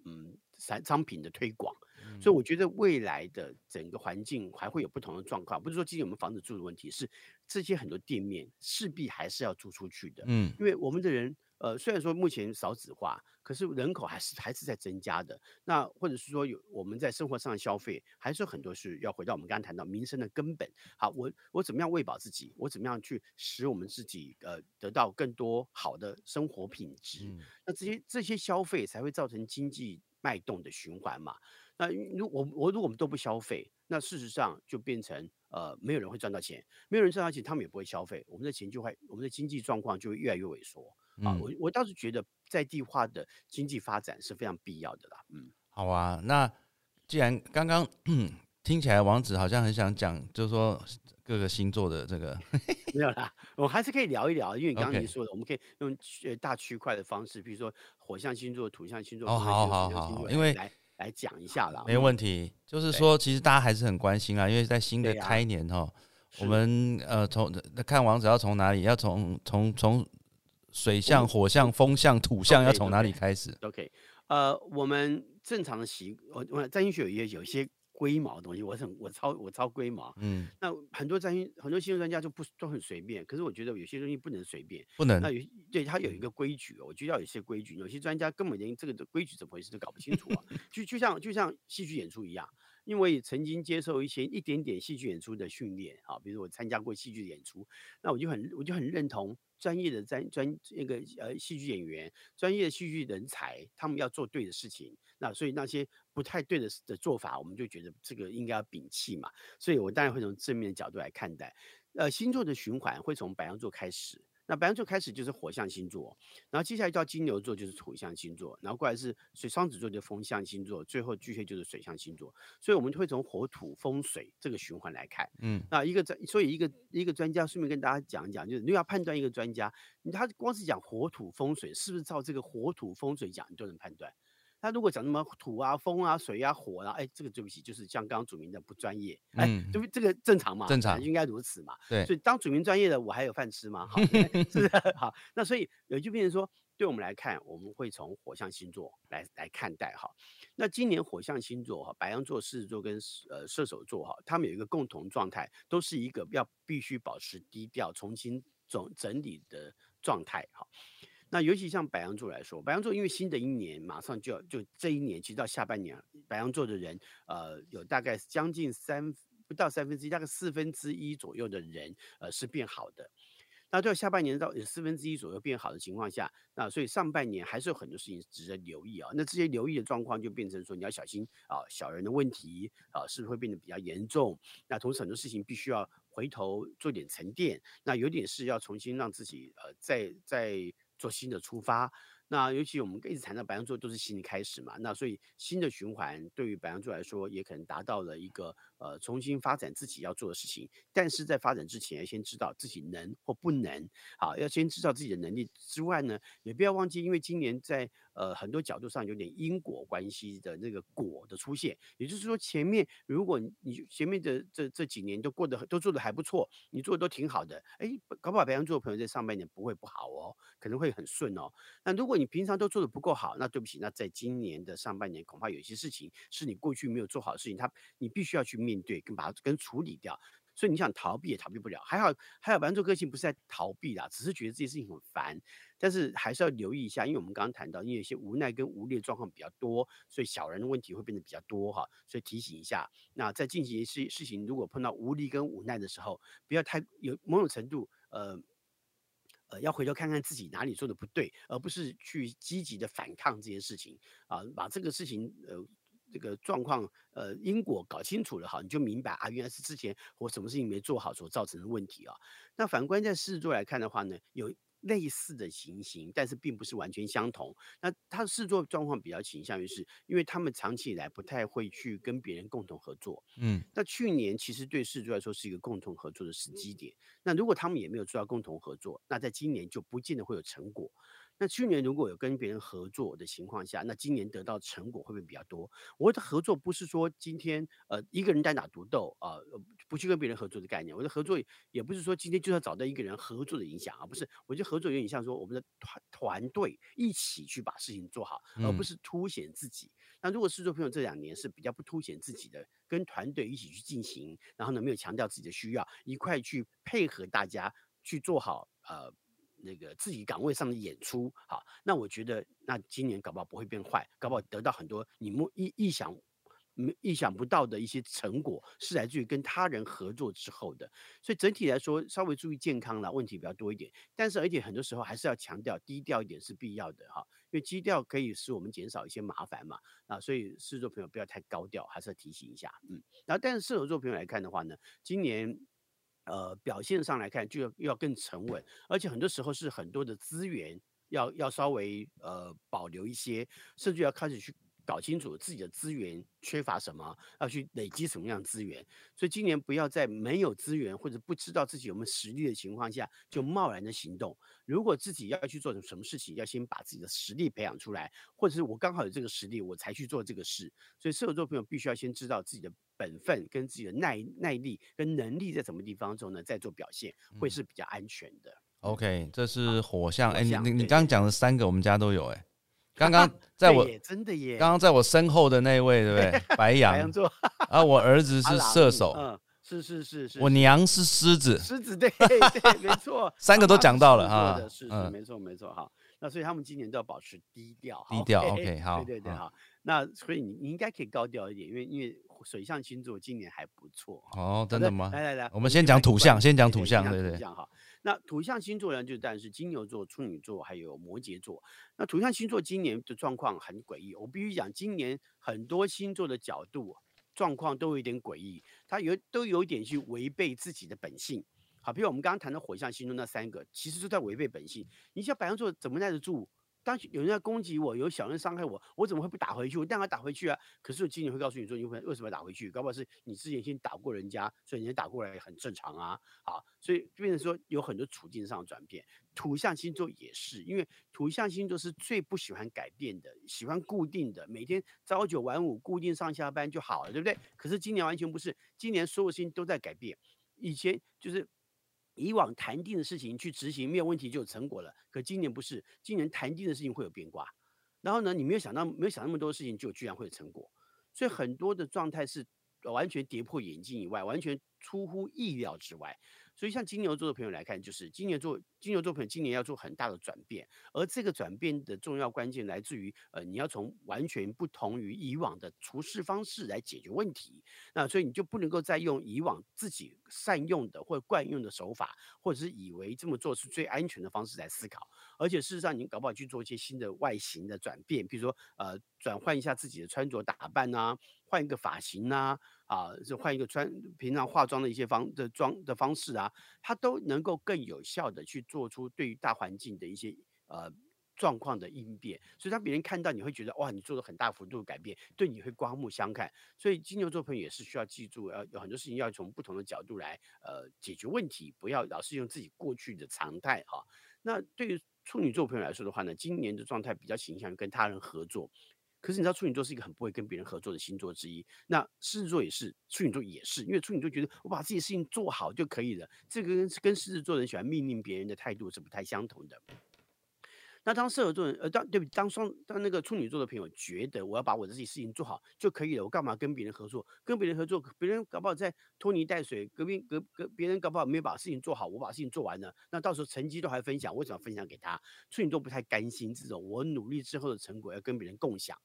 S2: 嗯产商品的推广。所以我觉得未来的整个环境还会有不同的状况，不是说今天我们房子住的问题，是这些很多店面势必还是要租出去的。
S1: 嗯
S2: 因为我们的人，呃，虽然说目前少子化，可是人口还是还是在增加的。那或者是说有我们在生活上的消费，还是有很多是要回到我们刚刚谈到民生的根本。好，我我怎么样喂饱自己？我怎么样去使我们自己呃得到更多好的生活品质？
S1: 嗯
S2: 那这些这些消费才会造成经济脉动的循环嘛。那如我我如果我们都不消费，那事实上就变成呃没有人会赚到钱，没有人赚到钱，他们也不会消费，我们的钱就会我们的经济状况就会越来越萎缩啊。
S1: 嗯
S2: 我我倒是觉得在地化的经济发展是非常必要的啦。嗯，
S1: 好啊，那既然刚刚 听起来王子好像很想讲，就是说各个星座的这个，
S2: 没有啦，我还是可以聊一聊，因为你刚刚你说的，我们可以用呃大区块的方式，比如说火象星座、土象星座、
S1: 好
S2: 水象星座
S1: 好好因为
S2: 来来讲一下啦。
S1: 没
S2: 嗯
S1: 问题。就是说，其实大家还是很关心啊，因为在新的开年哈，我们呃从看王子要从哪里，要从从从水象、火象、风象、土象要从哪里开始
S2: ？OK，呃，我们正常的习，我我占星学也有一些龟毛的东西，我很我超我超龟毛。
S1: 嗯，
S2: 那很多占星很多新闻专家就不都很随便，可是我觉得有些东西不能随便。
S1: 不能
S2: 那有对他有一个规矩哦，我觉得要有一些规矩。有些专家根本连这个的规矩怎么回事都搞不清楚啊，就就像就像戏剧演出一样。因为曾经接受一些一点点戏剧演出的训练啊，比如我参加过戏剧演出，那我就很我就很认同专业的专专那个呃戏剧演员、专业的戏剧人才，他们要做对的事情。那所以那些不太对的的做法，我们就觉得这个应该要摒弃嘛。所以我当然会从正面的角度来看待。呃，星座的循环会从白羊座开始，那白羊座开始就是火象星座，然后接下来到金牛座就是土象星座，然后过来是水双子座就是风象星座，最后巨蟹就是水象星座。所以我们会从火土风水这个循环来看。
S1: 嗯
S2: 那一个专，所以一个一个专家顺便跟大家讲一讲，就是你要判断一个专家，你他光是讲火土风水，是不是照这个火土风水讲，你都能判断。他如果讲什么土啊、风啊、水啊、火啊，哎，这个对不起，就是像刚刚主明的不专业，哎，
S1: 嗯
S2: 对不？这个正常嘛？
S1: 正常
S2: 应该如此嘛。
S1: 对
S2: 所以当主明专业的，我还有饭吃吗？好，是不是好。那所以也就变成说，对我们来看，我们会从火象星座来来看待哈。那今年火象星座哈，白羊座、狮子座跟呃射手座哈，他们有一个共同状态，都是一个要必须保持低调、重新整整理的状态哈。那尤其像白羊座来说，白羊座因为新的一年马上就要就这一年，其实到下半年，白羊座的人呃有大概将近三不到三分之一，大概四分之一左右的人呃是变好的。那到下半年到四分之一左右变好的情况下，那所以上半年还是有很多事情值得留意啊。那这些留意的状况就变成说你要小心啊，小人的问题啊，是不是会变得比较严重？那同时很多事情必须要回头做点沉淀，那有点事要重新让自己呃再再做新的出发。那尤其我们一直谈到白羊座都是新的开始嘛，那所以新的循环对于白羊座来说，也可能达到了一个呃重新发展自己要做的事情。但是在发展之前，要先知道自己能或不能，好，要先知道自己的能力之外呢，也不要忘记，因为今年在呃很多角度上有点因果关系的那个果的出现，也就是说前面如果你前面的这这几年都过得都做的还不错，你做的都挺好的，哎，搞不好白羊座的朋友在上半年不会不好哦，可能会很顺哦。那如果你平常都做的不够好，那对不起，那在今年的上半年，恐怕有些事情是你过去没有做好的事情，他你必须要去面对跟把它跟处理掉。所以你想逃避也逃避不了。还好还好白羊座个性不是在逃避啦，只是觉得这件事情很烦。但是还是要留意一下，因为我们刚刚谈到，因为有些无奈跟无力的状况比较多，所以小人的问题会变得比较多哈。所以提醒一下，那在进行事事情，如果碰到无力跟无奈的时候，不要太有某种程度呃。呃，要回头看看自己哪里做的不对，而不是去积极的反抗这件事情啊，把这个事情呃这个状况呃因果搞清楚了哈，你就明白啊，原来是之前我什么事情没做好所造成的问题啊。那反观在狮子座来看的话呢，有。类似的情形，但是并不是完全相同。那他的事作状况比较倾向于是，因为他们长期以来不太会去跟别人共同合作。嗯，那去年其实对事作来说是一个共同合作的时机点。那如果他们也没有做到共同合作，那在今年就不见得会有成果。那去年如果有跟别人合作的情况下，那今年得到成果会不会比较多？我的合作不是说今天呃一个人单打独斗啊，不去跟别人合作的概念。我的合作也不是说今天就要找到一个人合作的影响啊，不是。我觉得合作有点像说我们的团团队一起去把事情做好，而不是凸显自己。那如果是做朋友这两年是比较不凸显自己的，跟团队一起去进行，然后呢没有强调自己的需要，一块去配合大家去做好呃。那个自己岗位上的演出，好，那我觉得那今年搞不好不会变坏，搞不好得到很多你莫意意想意想不到的一些成果，是来自于跟他人合作之后的。所以整体来说，稍微注意健康了，问题比较多一点。但是而且很多时候还是要强调低调一点是必要的哈，因为低调可以使我们减少一些麻烦嘛。啊，所以狮子座朋友不要太高调，还是要提醒一下。嗯，然后但是射手座朋友来看的话呢，今年。呃，表现上来看就要要更沉稳，而且很多时候是很多的资源要要稍微呃保留一些，甚至要开始去搞清楚自己的资源缺乏什么，要去累积什么样资源。所以今年不要在没有资源或者不知道自己有没有实力的情况下就贸然的行动。如果自己要去做什么事情，要先把自己的实力培养出来，或者是我刚好有这个实力，我才去做这个事。所以射手座朋友必须要先知道自己的。本分跟自己的耐耐力跟能力在什么地方之后呢，再做表现会是比较安全的。
S1: OK，这是火象。哎，你你你刚刚讲的三个，我们家都有。哎，刚刚 在我
S2: 真的耶，
S1: 刚刚在我身后的那位，对不对？白羊。
S2: 白羊座。
S1: 啊，我儿子是射手。
S2: 嗯，是是是是。
S1: 我娘是狮子。
S2: 狮子对对没错。
S1: 三个都讲到了哈。
S2: 是是没错没错哈。那所以他们今年都要保持低调。
S1: 低调 OK 好。
S2: 对对对好。那所以你你应该可以高调一点，因为因为。水象星座今年还不错
S1: 哦，真的吗？
S2: 来来来，
S1: 我们先讲土象，先讲土象，对对。
S2: 哈，那土象星座呢，就但是金牛座、处女座还有摩羯座。那土象星座今年的状况很诡异，我必须讲，今年很多星座的角度状况都有点诡异，它有都有一点去违背自己的本性。好，比如我们刚刚谈的火象星座那三个，其实都在违背本性。你像白羊座怎么耐得住？当有人在攻击我，有小人伤害我，我怎么会不打回去？我当然打回去啊！可是我今年会告诉你说，你会为什么要打回去？搞不好是你之前先打过人家，所以人家打过来很正常啊。好，所以变成说有很多处境上的转变。土象星座也是，因为土象星座是最不喜欢改变的，喜欢固定的，每天朝九晚五，固定上下班就好了，对不对？可是今年完全不是，今年所有事情都在改变。以前就是。以往谈定的事情去执行没有问题就有成果了，可今年不是，今年谈定的事情会有变卦，然后呢，你没有想到，没有想那么多事情就居然会有成果，所以很多的状态是完全跌破眼镜以外，完全出乎意料之外。所以像金牛座的朋友来看，就是金牛座金牛座朋友今年要做很大的转变，而这个转变的重要关键来自于，呃，你要从完全不同于以往的处事方式来解决问题。那所以你就不能够再用以往自己善用的或惯用的手法，或者是以为这么做是最安全的方式来思考。而且事实上，你搞不好去做一些新的外形的转变，比如说呃，转换一下自己的穿着打扮呐，换一个发型呐。啊，是换一个穿平常化妆的一些方的妆的方式啊，它都能够更有效的去做出对于大环境的一些呃状况的应变。所以当别人看到你会觉得哇，你做了很大幅度的改变，对你会刮目相看。所以金牛座朋友也是需要记住，要有很多事情要从不同的角度来呃解决问题，不要老是用自己过去的常态哈。那对于处女座朋友来说的话呢，今年的状态比较倾向于跟他人合作。可是你知道处女座是一个很不会跟别人合作的星座之一，那狮子座也是，处女座也是，因为处女座觉得我把自己的事情做好就可以了，这个跟跟狮子座人喜欢命令别人的态度是不太相同的。那当射手座人，呃，当对不当双当那个处女座的朋友觉得我要把我自己事情做好就可以了，我干嘛跟别人合作？跟别人合作，别人搞不好在拖泥带水，隔壁隔隔别人搞不好没有把事情做好，我把事情做完了，那到时候成绩都还分享，为什么分享给他？处女座不太甘心这种我努力之后的成果要跟别人共享。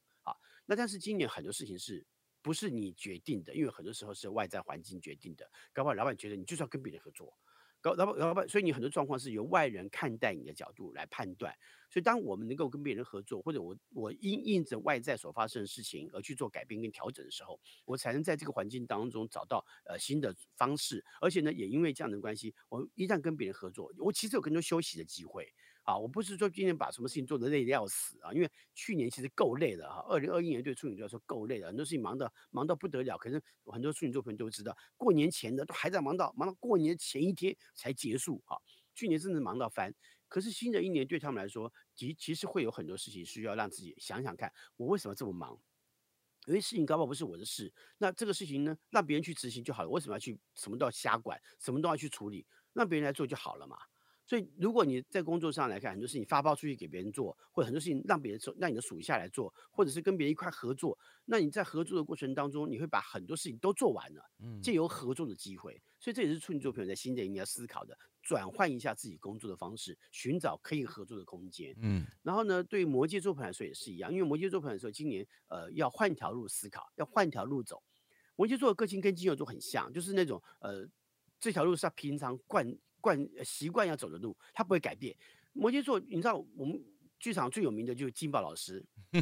S2: 那但是今年很多事情是不是你决定的？因为很多时候是外在环境决定的，搞不好老板觉得你就是要跟别人合作。搞老板老板，所以你很多状况是由外人看待你的角度来判断。所以当我们能够跟别人合作，或者我我因应着外在所发生的事情而去做改变跟调整的时候，我才能在这个环境当中找到呃新的方式。而且呢，也因为这样的关系，我一旦跟别人合作，我其实有更多休息的机会。啊，我不是说今年把什么事情做得累得要死啊，因为去年其实够累的哈。二零二一年对处女座来说够累的，很多事情忙得忙到不得了。可是很多处女座朋友都知道，过年前的都还在忙到忙到过年前一天才结束啊。去年真的忙到翻，可是新的一年对他们来说，其其实会有很多事情需要让自己想想看，我为什么这么忙？有些事情搞不好不是我的事，那这个事情呢，让别人去执行就好了。为什么要去什么都要瞎管，什么都要去处理？让别人来做就好了嘛。所以，如果你在工作上来看，很多事情发包出去给别人做，或者很多事情让别人做，让你的属下来做，或者是跟别人一块合作，那你在合作的过程当中，你会把很多事情都做完了，嗯，借由合作的机会。所以这也是处女座朋友在新的一年要思考的，转换一下自己工作的方式，寻找可以合作的空间。嗯，然后呢，对摩羯座朋友来说也是一样，因为摩羯座朋友说今年呃要换条路思考，要换条路走。摩羯座的个性跟金牛座很像，就是那种呃这条路是他平常惯。惯习惯要走的路，他不会改变。摩羯座，你知道我们剧场最有名的就是金宝老师，对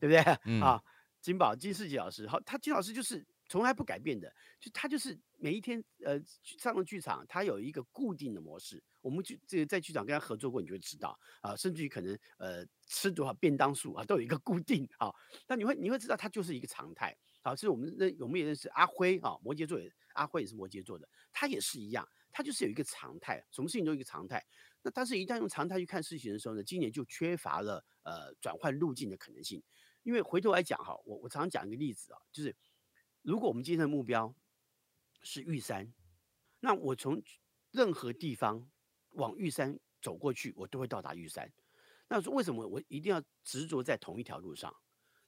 S2: 不对 啊？金宝金世杰老师，好，他金老师就是从来不改变的，就他就是每一天呃上了剧场，他有一个固定的模式。我们就这个在剧场跟他合作过，你就会知道啊，甚至于可能呃吃多少便当数啊，都有一个固定啊。那你会你会知道，他就是一个常态。好，是我们认我们也认识阿辉啊，摩羯座也阿辉也是摩羯座的，他也是一样。它就是有一个常态，什么事情都有一个常态。那但是，一旦用常态去看事情的时候呢，今年就缺乏了呃转换路径的可能性。因为回头来讲哈，我我常常讲一个例子啊，就是如果我们今天的目标是玉山，那我从任何地方往玉山走过去，我都会到达玉山。那为什么我一定要执着在同一条路上？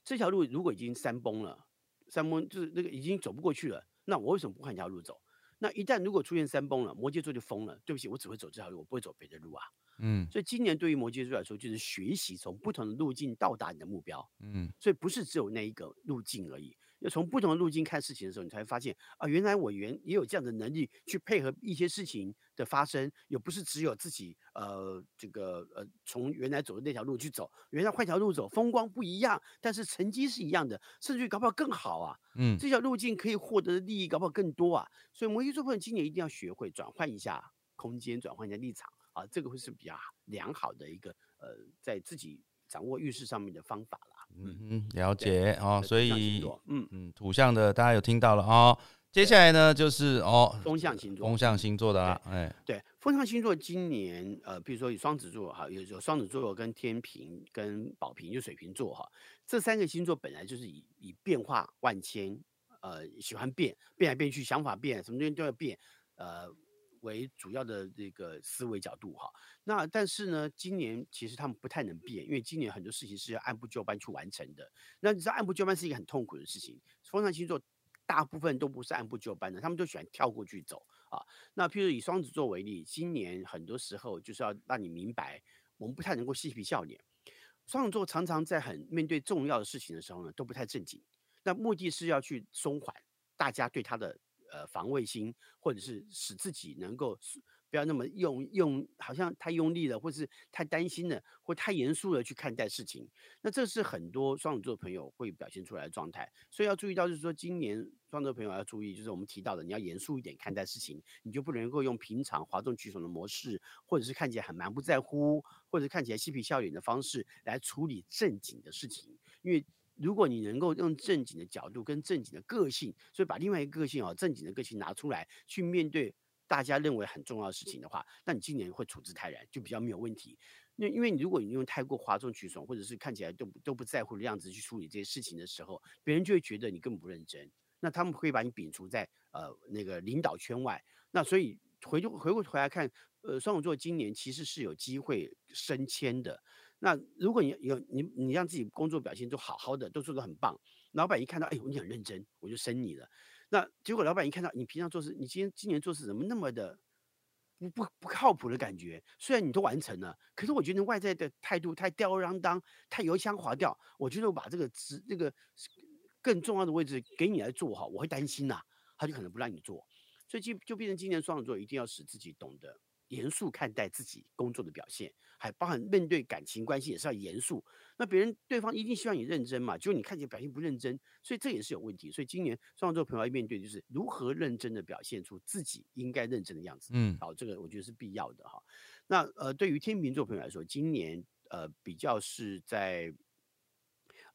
S2: 这条路如果已经山崩了，山崩就是那个已经走不过去了，那我为什么不换一条路走？那一旦如果出现山崩了，摩羯座就疯了。对不起，我只会走这条路，我不会走别的路啊。嗯，所以今年对于摩羯座来说，就是学习从不同的路径到达你的目标。嗯，所以不是只有那一个路径而已。要从不同的路径看事情的时候，你才会发现啊，原来我原也有这样的能力去配合一些事情的发生，也不是只有自己呃这个呃从原来走的那条路去走，原来换条路走，风光不一样，但是成绩是一样的，甚至于搞不好更好啊。嗯，这条路径可以获得的利益搞不好更多啊。所以摩羯座朋友今年一定要学会转换一下空间，转换一下立场啊，这个会是比较良好的一个呃在自己掌握运势上面的方法了。
S1: 嗯嗯，了解哦，所以嗯嗯，土象的大家有听到了哦。接下来呢，就是哦，
S2: 风象星座，
S1: 风象星座的啦，哎，
S2: 对，风象星座今年呃，比如说有双子座哈，有有双子座跟天平跟宝瓶就水瓶座哈，这三个星座本来就是以以变化万千，呃，喜欢变变来变去，想法变，什么东西都要变，呃。为主要的这个思维角度哈，那但是呢，今年其实他们不太能变，因为今年很多事情是要按部就班去完成的。那你知道按部就班是一个很痛苦的事情，风象星座大部分都不是按部就班的，他们都喜欢跳过去走啊。那譬如以双子座为例，今年很多时候就是要让你明白，我们不太能够嬉皮笑脸。双子座常常在很面对重要的事情的时候呢，都不太正经。那目的是要去松缓大家对他的呃防卫心，或者是使自己能够不要那么用用，好像太用力了，或是太担心了，或太严肃了去看待事情。那这是很多双子座朋友会表现出来的状态。所以要注意到，就是说今年双子座朋友要注意，就是我们提到的，你要严肃一点看待事情，你就不能够用平常哗众取宠的模式，或者是看起来很蛮不在乎，或者看起来嬉皮笑脸的方式来处理正经的事情，因为。如果你能够用正经的角度跟正经的个性，所以把另外一个个性哦，正经的个性拿出来去面对大家认为很重要的事情的话，那你今年会处之泰然，就比较没有问题。那因为你如果你用太过哗众取宠，或者是看起来都都不在乎的样子去处理这些事情的时候，别人就会觉得你根本不认真，那他们会把你摒除在呃那个领导圈外。那所以回就回过头来看，呃，双子座今年其实是有机会升迁的。那如果你有你你让自己工作表现都好好的，都做得很棒，老板一看到，哎呦你很认真，我就升你了。那结果老板一看到你平常做事，你今天今年做事怎么那么的不不不靠谱的感觉？虽然你都完成了，可是我觉得外在的态度太吊儿郎当，太油腔滑调。我觉得我把这个职这个更重要的位置给你来做好，我会担心呐，他就可能不让你做。所以就就变成今年双子座一定要使自己懂得。严肃看待自己工作的表现，还包含面对感情关系也是要严肃。那别人对方一定希望你认真嘛？就你看起来表现不认真，所以这也是有问题。所以今年双子座朋友要面对就是如何认真的表现出自己应该认真的样子。嗯，好，这个我觉得是必要的哈。那呃，对于天秤座朋友来说，今年呃比较是在。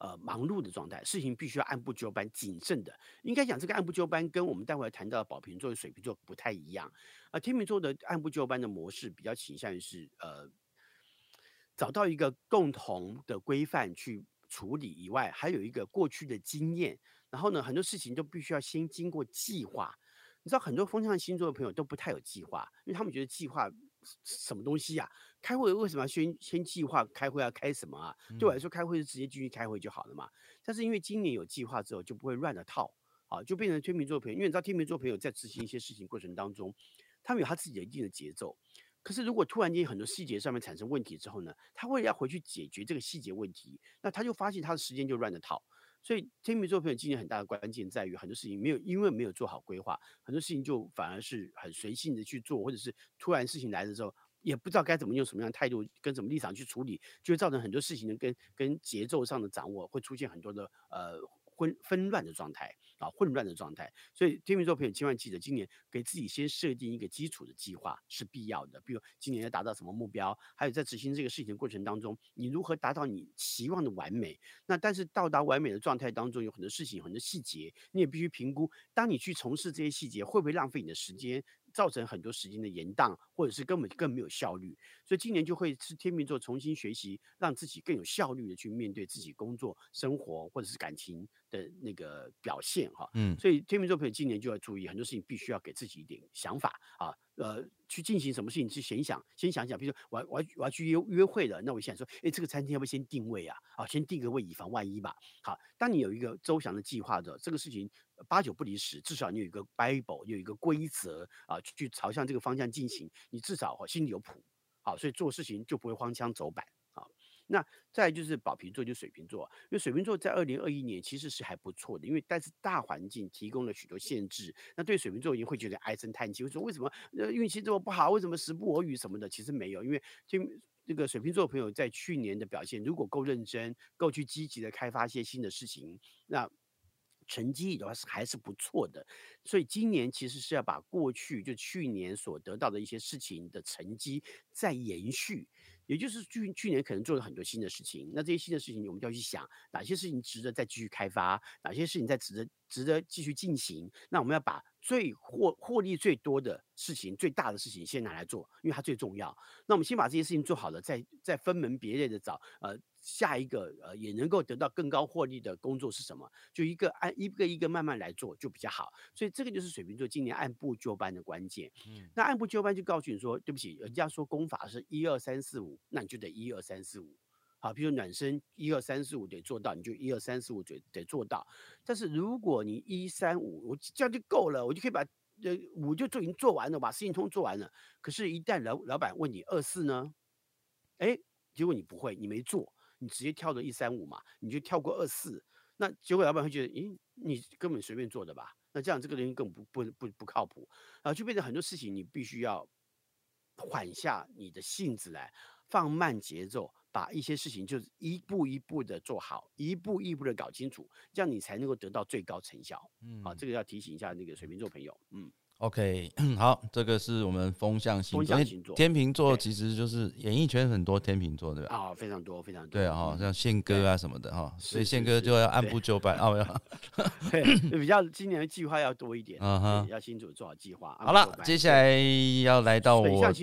S2: 呃，忙碌的状态，事情必须要按部就班、谨慎的。应该讲，这个按部就班跟我们待会谈到的宝瓶座、水瓶座不太一样。啊，天秤座的按部就班的模式比较倾向于是呃，找到一个共同的规范去处理以外，还有一个过去的经验。然后呢，很多事情都必须要先经过计划。你知道，很多风象星座的朋友都不太有计划，因为他们觉得计划。什么东西呀？开会为什么要先先计划开会要开什么啊？对我来说，开会是直接进去开会就好了嘛。但是因为今年有计划之后，就不会乱了套啊，就变成天秤座朋友。因为你知道，天秤座朋友在执行一些事情过程当中，他们有他自己的一定的节奏。可是如果突然间很多细节上面产生问题之后呢，他为了要回去解决这个细节问题，那他就发现他的时间就乱了套。所以天秤座朋友今年很大的关键在于很多事情没有，因为没有做好规划，很多事情就反而是很随性的去做，或者是突然事情来的时候，也不知道该怎么用什么样的态度跟什么立场去处理，就会造成很多事情的跟跟节奏上的掌握会出现很多的呃。混纷乱的状态啊，混乱的状态，所以天秤座朋友千万记得，今年给自己先设定一个基础的计划是必要的。比如今年要达到什么目标，还有在执行这个事情的过程当中，你如何达到你期望的完美？那但是到达完美的状态当中，有很多事情、很多细节，你也必须评估。当你去从事这些细节，会不会浪费你的时间？造成很多时间的延宕，或者是根本更没有效率，所以今年就会是天秤座重新学习，让自己更有效率的去面对自己工作、生活或者是感情的那个表现哈。嗯，所以天秤座朋友今年就要注意很多事情，必须要给自己一点想法啊。呃，去进行什么事情去想想，先想想，比如说我要我要我要去约约会了，那我想说，哎，这个餐厅要不要先定位啊？啊，先定个位，以防万一吧。好，当你有一个周详的计划的，这个事情八九不离十，至少你有一个 Bible，有一个规则啊，去朝向这个方向进行，你至少心里有谱。好，所以做事情就不会荒腔走板。那再就是宝瓶座，就水瓶座，因为水瓶座在二零二一年其实是还不错的，因为但是大环境提供了许多限制，那对水瓶座已经会觉得唉声叹气，会说为什么呃运气这么不好，为什么时不我与什么的？其实没有，因为就这个水瓶座朋友在去年的表现，如果够认真，够去积极的开发一些新的事情，那成绩的话是还是不错的。所以今年其实是要把过去就去年所得到的一些事情的成绩再延续。也就是去去年可能做了很多新的事情，那这些新的事情我们就要去想哪些事情值得再继续开发，哪些事情在值得值得继续进行。那我们要把最获获利最多的事情、最大的事情先拿来做，因为它最重要。那我们先把这些事情做好了，再再分门别类的找呃。下一个呃也能够得到更高获利的工作是什么？就一个按一个一个慢慢来做就比较好。所以这个就是水瓶座今年按部就班的关键。嗯，那按部就班就告诉你说，对不起，人家说功法是一二三四五，那你就得一二三四五。好，比如暖身一二三四五得做到，你就一二三四五得得做到。但是如果你一三五我这样就够了，我就可以把呃五就做已经做完了，把事情通做完了。可是，一旦老老板问你二四呢？哎，结果你不会，你没做，你直接跳到一三五嘛，你就跳过二四，那结果老板会觉得，咦，你根本随便做的吧？那这样这个人更不不不不靠谱啊，就变成很多事情你必须要缓下你的性子来，放慢节奏。把一些事情就是一步一步的做好，一步一步的搞清楚，这样你才能够得到最高成效。嗯，好，这个要提醒一下那个水瓶座朋友。嗯
S1: ，OK，好，这个是我们风象星座。
S2: 星座，
S1: 天秤座其实就是演艺圈很多天秤座，对吧？
S2: 啊，非常多，非常多。
S1: 对啊，像宪哥啊什么的哈，所以宪哥就要按部就班啊。
S2: 对，比较今年的计划要多一点，嗯哼，要清楚做好计划。
S1: 好了，接下来要来到我的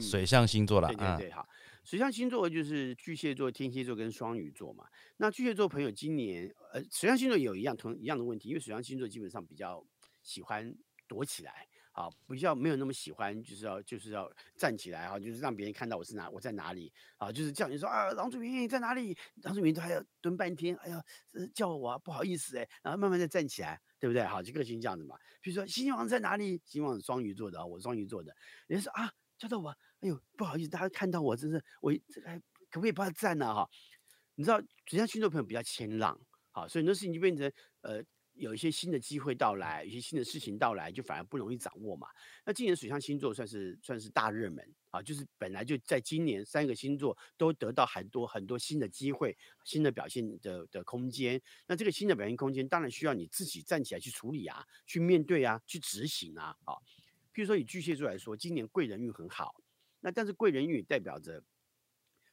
S1: 水象星座了。
S2: 对对对，好。水象星座就是巨蟹座、天蝎座跟双鱼座嘛。那巨蟹座朋友今年，呃，水象星座有一样同一样的问题，因为水象星座基本上比较喜欢躲起来，好，比较没有那么喜欢，就是要就是要站起来哈，就是让别人看到我是哪，我在哪里啊，就是叫你说啊，郎祖云在哪里？郎祖明都还要蹲半天，哎呀，叫我啊不好意思哎，然后慢慢再站起来，对不对？好，就个性这样子嘛。比如说星王在哪里？星王是双鱼座的啊，我双鱼座的，人家说啊，叫到我。哎呦，不好意思，大家看到我真是我这个可不可以帮他站呢？哈，你知道，水象星座朋友比较谦让，好，所以很多事情就变成呃。有一些新的机会到来，有些新的事情到来，就反而不容易掌握嘛。那今年水象星座算是算是大热门啊，就是本来就在今年三个星座都得到很多很多新的机会、新的表现的的空间。那这个新的表现空间，当然需要你自己站起来去处理啊，去面对啊，去执行啊。啊，譬如说以巨蟹座来说，今年贵人运很好。那但是贵人运代表着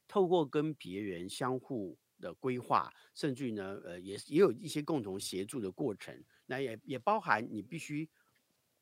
S2: 透过跟别人相互的规划，甚至呢，呃，也也有一些共同协助的过程。那也也包含你必须。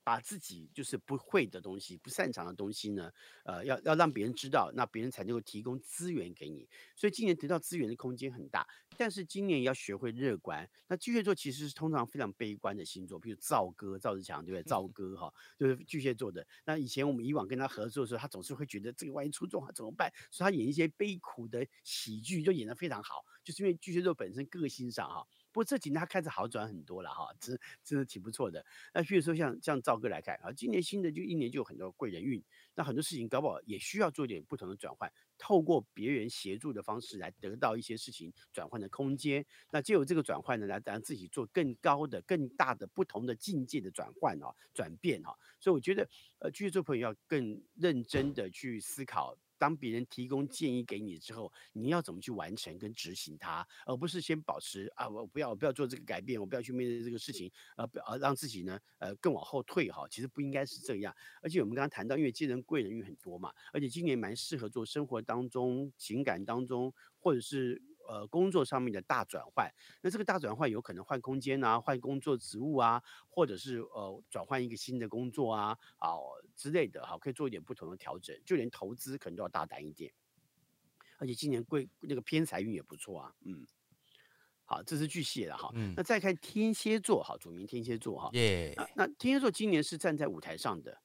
S2: 把自己就是不会的东西、不擅长的东西呢，呃，要要让别人知道，那别人才能够提供资源给你。所以今年得到资源的空间很大，但是今年要学会乐观。那巨蟹座其实是通常非常悲观的星座，比如赵哥赵志强，对不对？赵哥哈，就是巨蟹座的。那以前我们以往跟他合作的时候，他总是会觉得这个万一出状况怎么办？所以他演一些悲苦的喜剧就演得非常好，就是因为巨蟹座本身个性上哈。不过这几年他开始好转很多了哈，真真的挺不错的。那比如说像像赵哥来看啊，今年新的就一年就有很多贵人运，那很多事情搞不好也需要做点不同的转换，透过别人协助的方式来得到一些事情转换的空间。那借由这个转换呢，来让自己做更高的、更大的、不同的境界的转换啊、转变啊。所以我觉得，呃，巨蟹座朋友要更认真的去思考。当别人提供建议给你之后，你要怎么去完成跟执行它，而不是先保持啊，我不要，我不要做这个改变，我不要去面对这个事情，呃，呃，让自己呢，呃，更往后退哈。其实不应该是这样。而且我们刚刚谈到，因为接人贵人运很多嘛，而且今年蛮适合做生活当中、情感当中，或者是。呃，工作上面的大转换，那这个大转换有可能换空间啊，换工作职务啊，或者是呃转换一个新的工作啊，啊之类的哈，可以做一点不同的调整，就连投资可能都要大胆一点。而且今年贵那个偏财运也不错啊，嗯，好，这是巨蟹的哈，那再看天蝎座哈，主名天蝎座哈，耶，那天蝎座今年是站在舞台上的。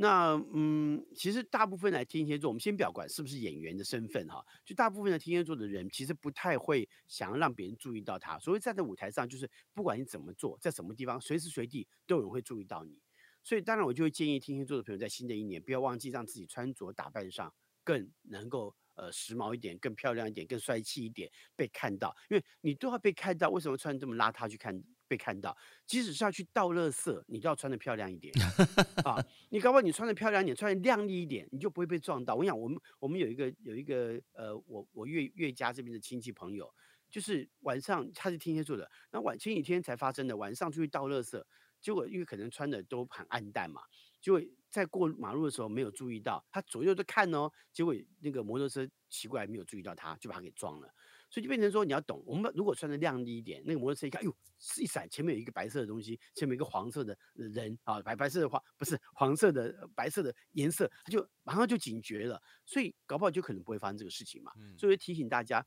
S2: 那嗯，其实大部分来天蝎座，我们先不要管是不是演员的身份哈，就大部分的天蝎座的人，其实不太会想要让别人注意到他。所谓站在舞台上，就是不管你怎么做，在什么地方，随时随地都有人会注意到你。所以当然，我就会建议天蝎座的朋友，在新的一年不要忘记让自己穿着打扮上更能够呃时髦一点，更漂亮一点，更帅气一点，被看到。因为你都要被看到，为什么穿这么邋遢去看？被看到，即使是要去倒垃圾，你都要穿的漂亮一点 啊！你搞不好你穿的漂亮一点，穿的靓丽一点，你就不会被撞到。我想，我们我们有一个有一个呃，我我岳岳家这边的亲戚朋友，就是晚上他是天蝎座的，那晚前几天才发生的，晚上出去倒垃圾，结果因为可能穿的都很暗淡嘛，结果在过马路的时候没有注意到，他左右都看哦，结果那个摩托车奇怪没有注意到他，就把他给撞了。所以就变成说，你要懂，我们如果穿的亮丽一点，那个摩托车一看，哎呦，一闪，前面有一个白色的东西，前面一个黄色的人啊，白白色的黄不是黄色的白色的颜色，他就马上就警觉了，所以搞不好就可能不会发生这个事情嘛。所以提醒大家，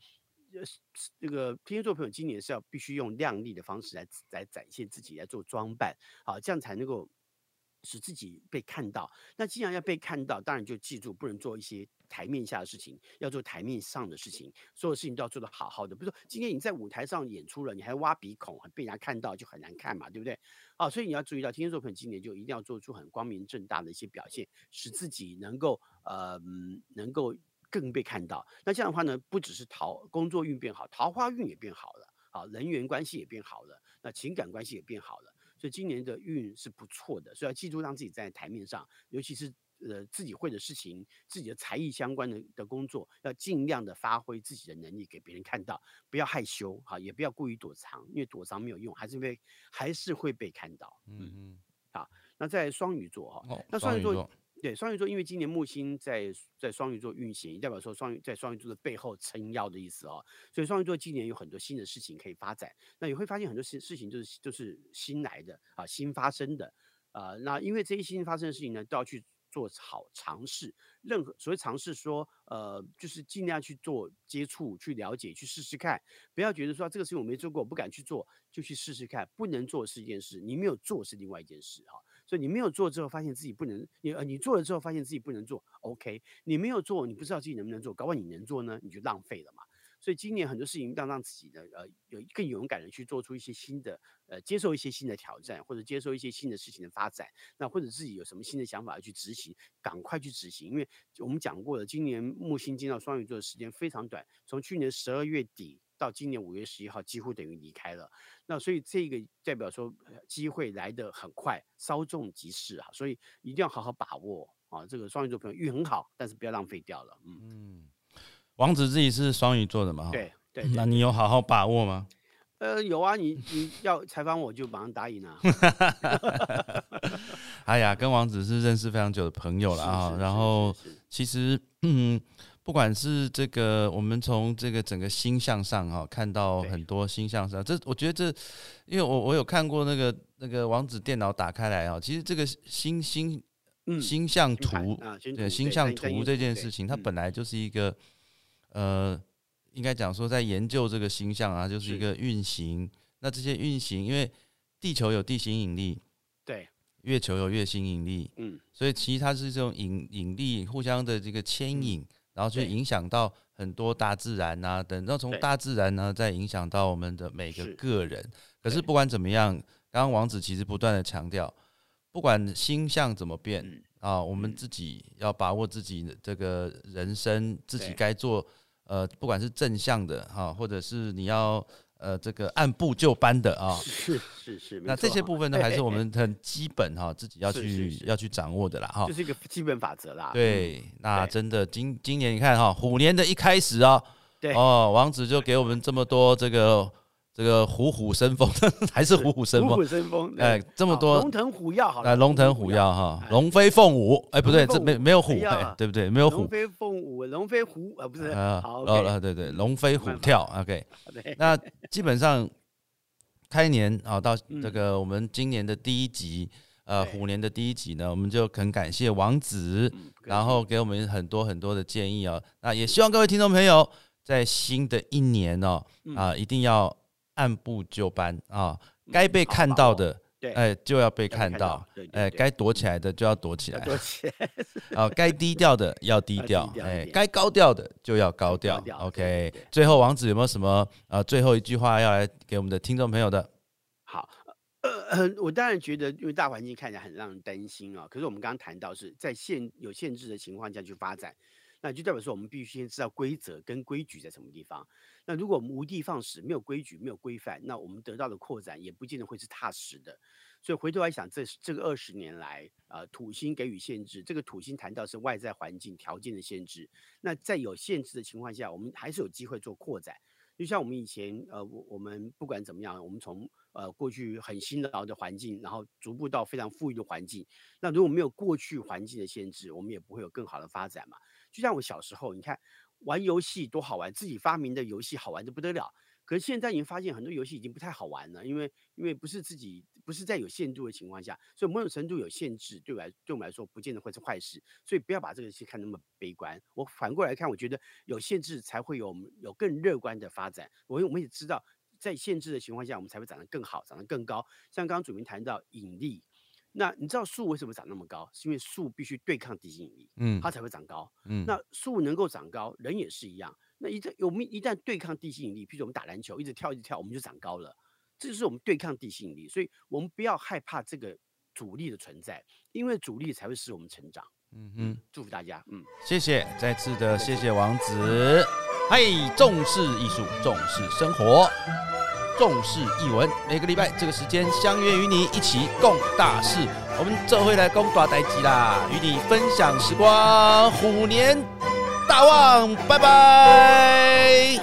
S2: 呃，这个天蝎座朋友今年是要必须用亮丽的方式来来展现自己，来做装扮，好，这样才能够使自己被看到。那既然要被看到，当然就记住不能做一些台面下的事情，要做台面上的事情。所有事情都要做得好好的。比如说今天你在舞台上演出了，你还挖鼻孔，被人家看到就很难看嘛，对不对？啊，所以你要注意到，天蝎座朋友今年就一定要做出很光明正大的一些表现，使自己能够呃能够更被看到。那这样的话呢，不只是桃工作运变好，桃花运也变好了，啊，人缘关系也变好了，那情感关系也变好了。所以今年的运是不错的，所以要记住让自己在台面上，尤其是呃自己会的事情、自己的才艺相关的的工作，要尽量的发挥自己的能力给别人看到，不要害羞哈，也不要故意躲藏，因为躲藏没有用，还是被还是会被看到。嗯嗯，好，那在双鱼座哈，那双鱼座。对双鱼座，因为今年木星在在双鱼座运行，代表说双鱼在双鱼座的背后撑腰的意思哦。所以双鱼座今年有很多新的事情可以发展。那你会发现很多事事情就是就是新来的啊，新发生的啊。那因为这些新发生的事情呢，都要去做好尝试。任何所谓尝试，说呃，就是尽量去做接触、去了解、去试试看。不要觉得说这个事情我没做过，我不敢去做，就去试试看。不能做是一件事，你没有做是另外一件事哈。所以你没有做之后，发现自己不能，你呃你做了之后，发现自己不能做，OK？你没有做，你不知道自己能不能做，搞不好你能做呢，你就浪费了嘛。所以今年很多事情要让自己的呃有更勇敢的去做出一些新的呃接受一些新的挑战，或者接受一些新的事情的发展，那或者自己有什么新的想法要去执行，赶快去执行。因为我们讲过了，今年木星进到双鱼座的时间非常短，从去年十二月底。到今年五月十一号，几乎等于离开了。那所以这个代表说，机会来得很快，稍纵即逝啊！所以一定要好好把握啊！这个双鱼座朋友运很好，但是不要浪费掉了。
S1: 嗯嗯，王子自己是双鱼座的嘛？
S2: 对对。
S1: 那你有好好把握吗？
S2: 呃，有啊，你你要采访我就马上答应啊。
S1: 哎呀，跟王子是认识非常久的朋友了啊。然后其实嗯。不管是这个，我们从这个整个星象上哈，看到很多星象上，这我觉得这，因为我我有看过那个那个王子电脑打开来啊，其实这个星星星象图，对星象图这件事情，它本来就是一个呃，应该讲说在研究这个星象啊，就是一个运行。那这些运行，因为地球有地心引力，
S2: 对，
S1: 月球有月心引力，嗯，所以其实它是这种引引力互相的这个牵引。然后去影响到很多大自然呐，等，然后从大自然呢再影响到我们的每个个人。可是不管怎么样，刚刚王子其实不断的强调，不管星象怎么变啊，我们自己要把握自己的这个人生，自己该做，呃，不管是正向的哈，或者是你要。呃，这个按部就班的啊，
S2: 是是是，
S1: 那这些部分呢，还是我们很基本哈，自己要去要去掌握的啦哈，
S2: 就是一个基本法则啦。
S1: 对，那真的今今年你看哈，虎年的一开始啊，
S2: 对
S1: 哦，王子就给我们这么多这个。这个虎虎生风，还是虎虎生风？
S2: 虎虎生风，
S1: 哎，这么多
S2: 龙腾虎跃，好，
S1: 来龙腾虎跃哈，龙飞凤舞，哎，不对，这没没有虎，对不对？没有虎，
S2: 龙飞凤舞，龙飞虎，呃，不是，好，
S1: 呃，对对，龙飞虎跳，OK，那基本上开年啊，到这个我们今年的第一集，呃，虎年的第一集呢，我们就很感谢王子，然后给我们很多很多的建议啊，那也希望各位听众朋友在新的一年哦，啊，一定要。按部就班啊，该被看到的，
S2: 对，
S1: 哎，就要被看到，哎，该躲起来的就要躲起来，
S2: 躲起来，
S1: 啊，该低调的要低调，哎，该高调的就要高调，OK。最后，王子有没有什么啊？最后一句话要来给我们的听众朋友的？
S2: 好，呃，我当然觉得，因为大环境看起来很让人担心啊，可是我们刚刚谈到是在限有限制的情况下去发展。那就代表说，我们必须先知道规则跟规矩在什么地方。那如果我们无的放矢，没有规矩，没有规范，那我们得到的扩展也不见得会是踏实的。所以回头来想，这这个二十年来，呃，土星给予限制，这个土星谈到是外在环境条件的限制。那在有限制的情况下，我们还是有机会做扩展。就像我们以前，呃，我我们不管怎么样，我们从呃过去很辛劳的环境，然后逐步到非常富裕的环境。那如果没有过去环境的限制，我们也不会有更好的发展嘛。就像我小时候，你看玩游戏多好玩，自己发明的游戏好玩的不得了。可是现在已经发现很多游戏已经不太好玩了，因为因为不是自己不是在有限度的情况下，所以某种程度有限制，对我来对我们来说不见得会是坏事。所以不要把这个戏看那么悲观。我反过来看，我觉得有限制才会有有更乐观的发展。我我们也知道，在限制的情况下，我们才会长得更好，长得更高。像刚刚主明谈到引力。那你知道树为什么长那么高？是因为树必须对抗地心引力，
S1: 嗯
S2: 它才会长高。
S1: 嗯，
S2: 那树能够长高，人也是一样。那一旦我们一旦对抗地心引力，譬如我们打篮球，一直跳一直跳，我们就长高了。这就是我们对抗地心引力，所以我们不要害怕这个阻力的存在，因为阻力才会使我们成长。
S1: 嗯哼。
S2: 祝福大家，嗯，
S1: 谢谢，再次的谢谢王子。嗨，重视艺术，重视生活，重视译文。每个礼拜这个时间相约与你一起共大事。我们这回来共大代机啦，与你分享时光，虎年大旺，拜拜。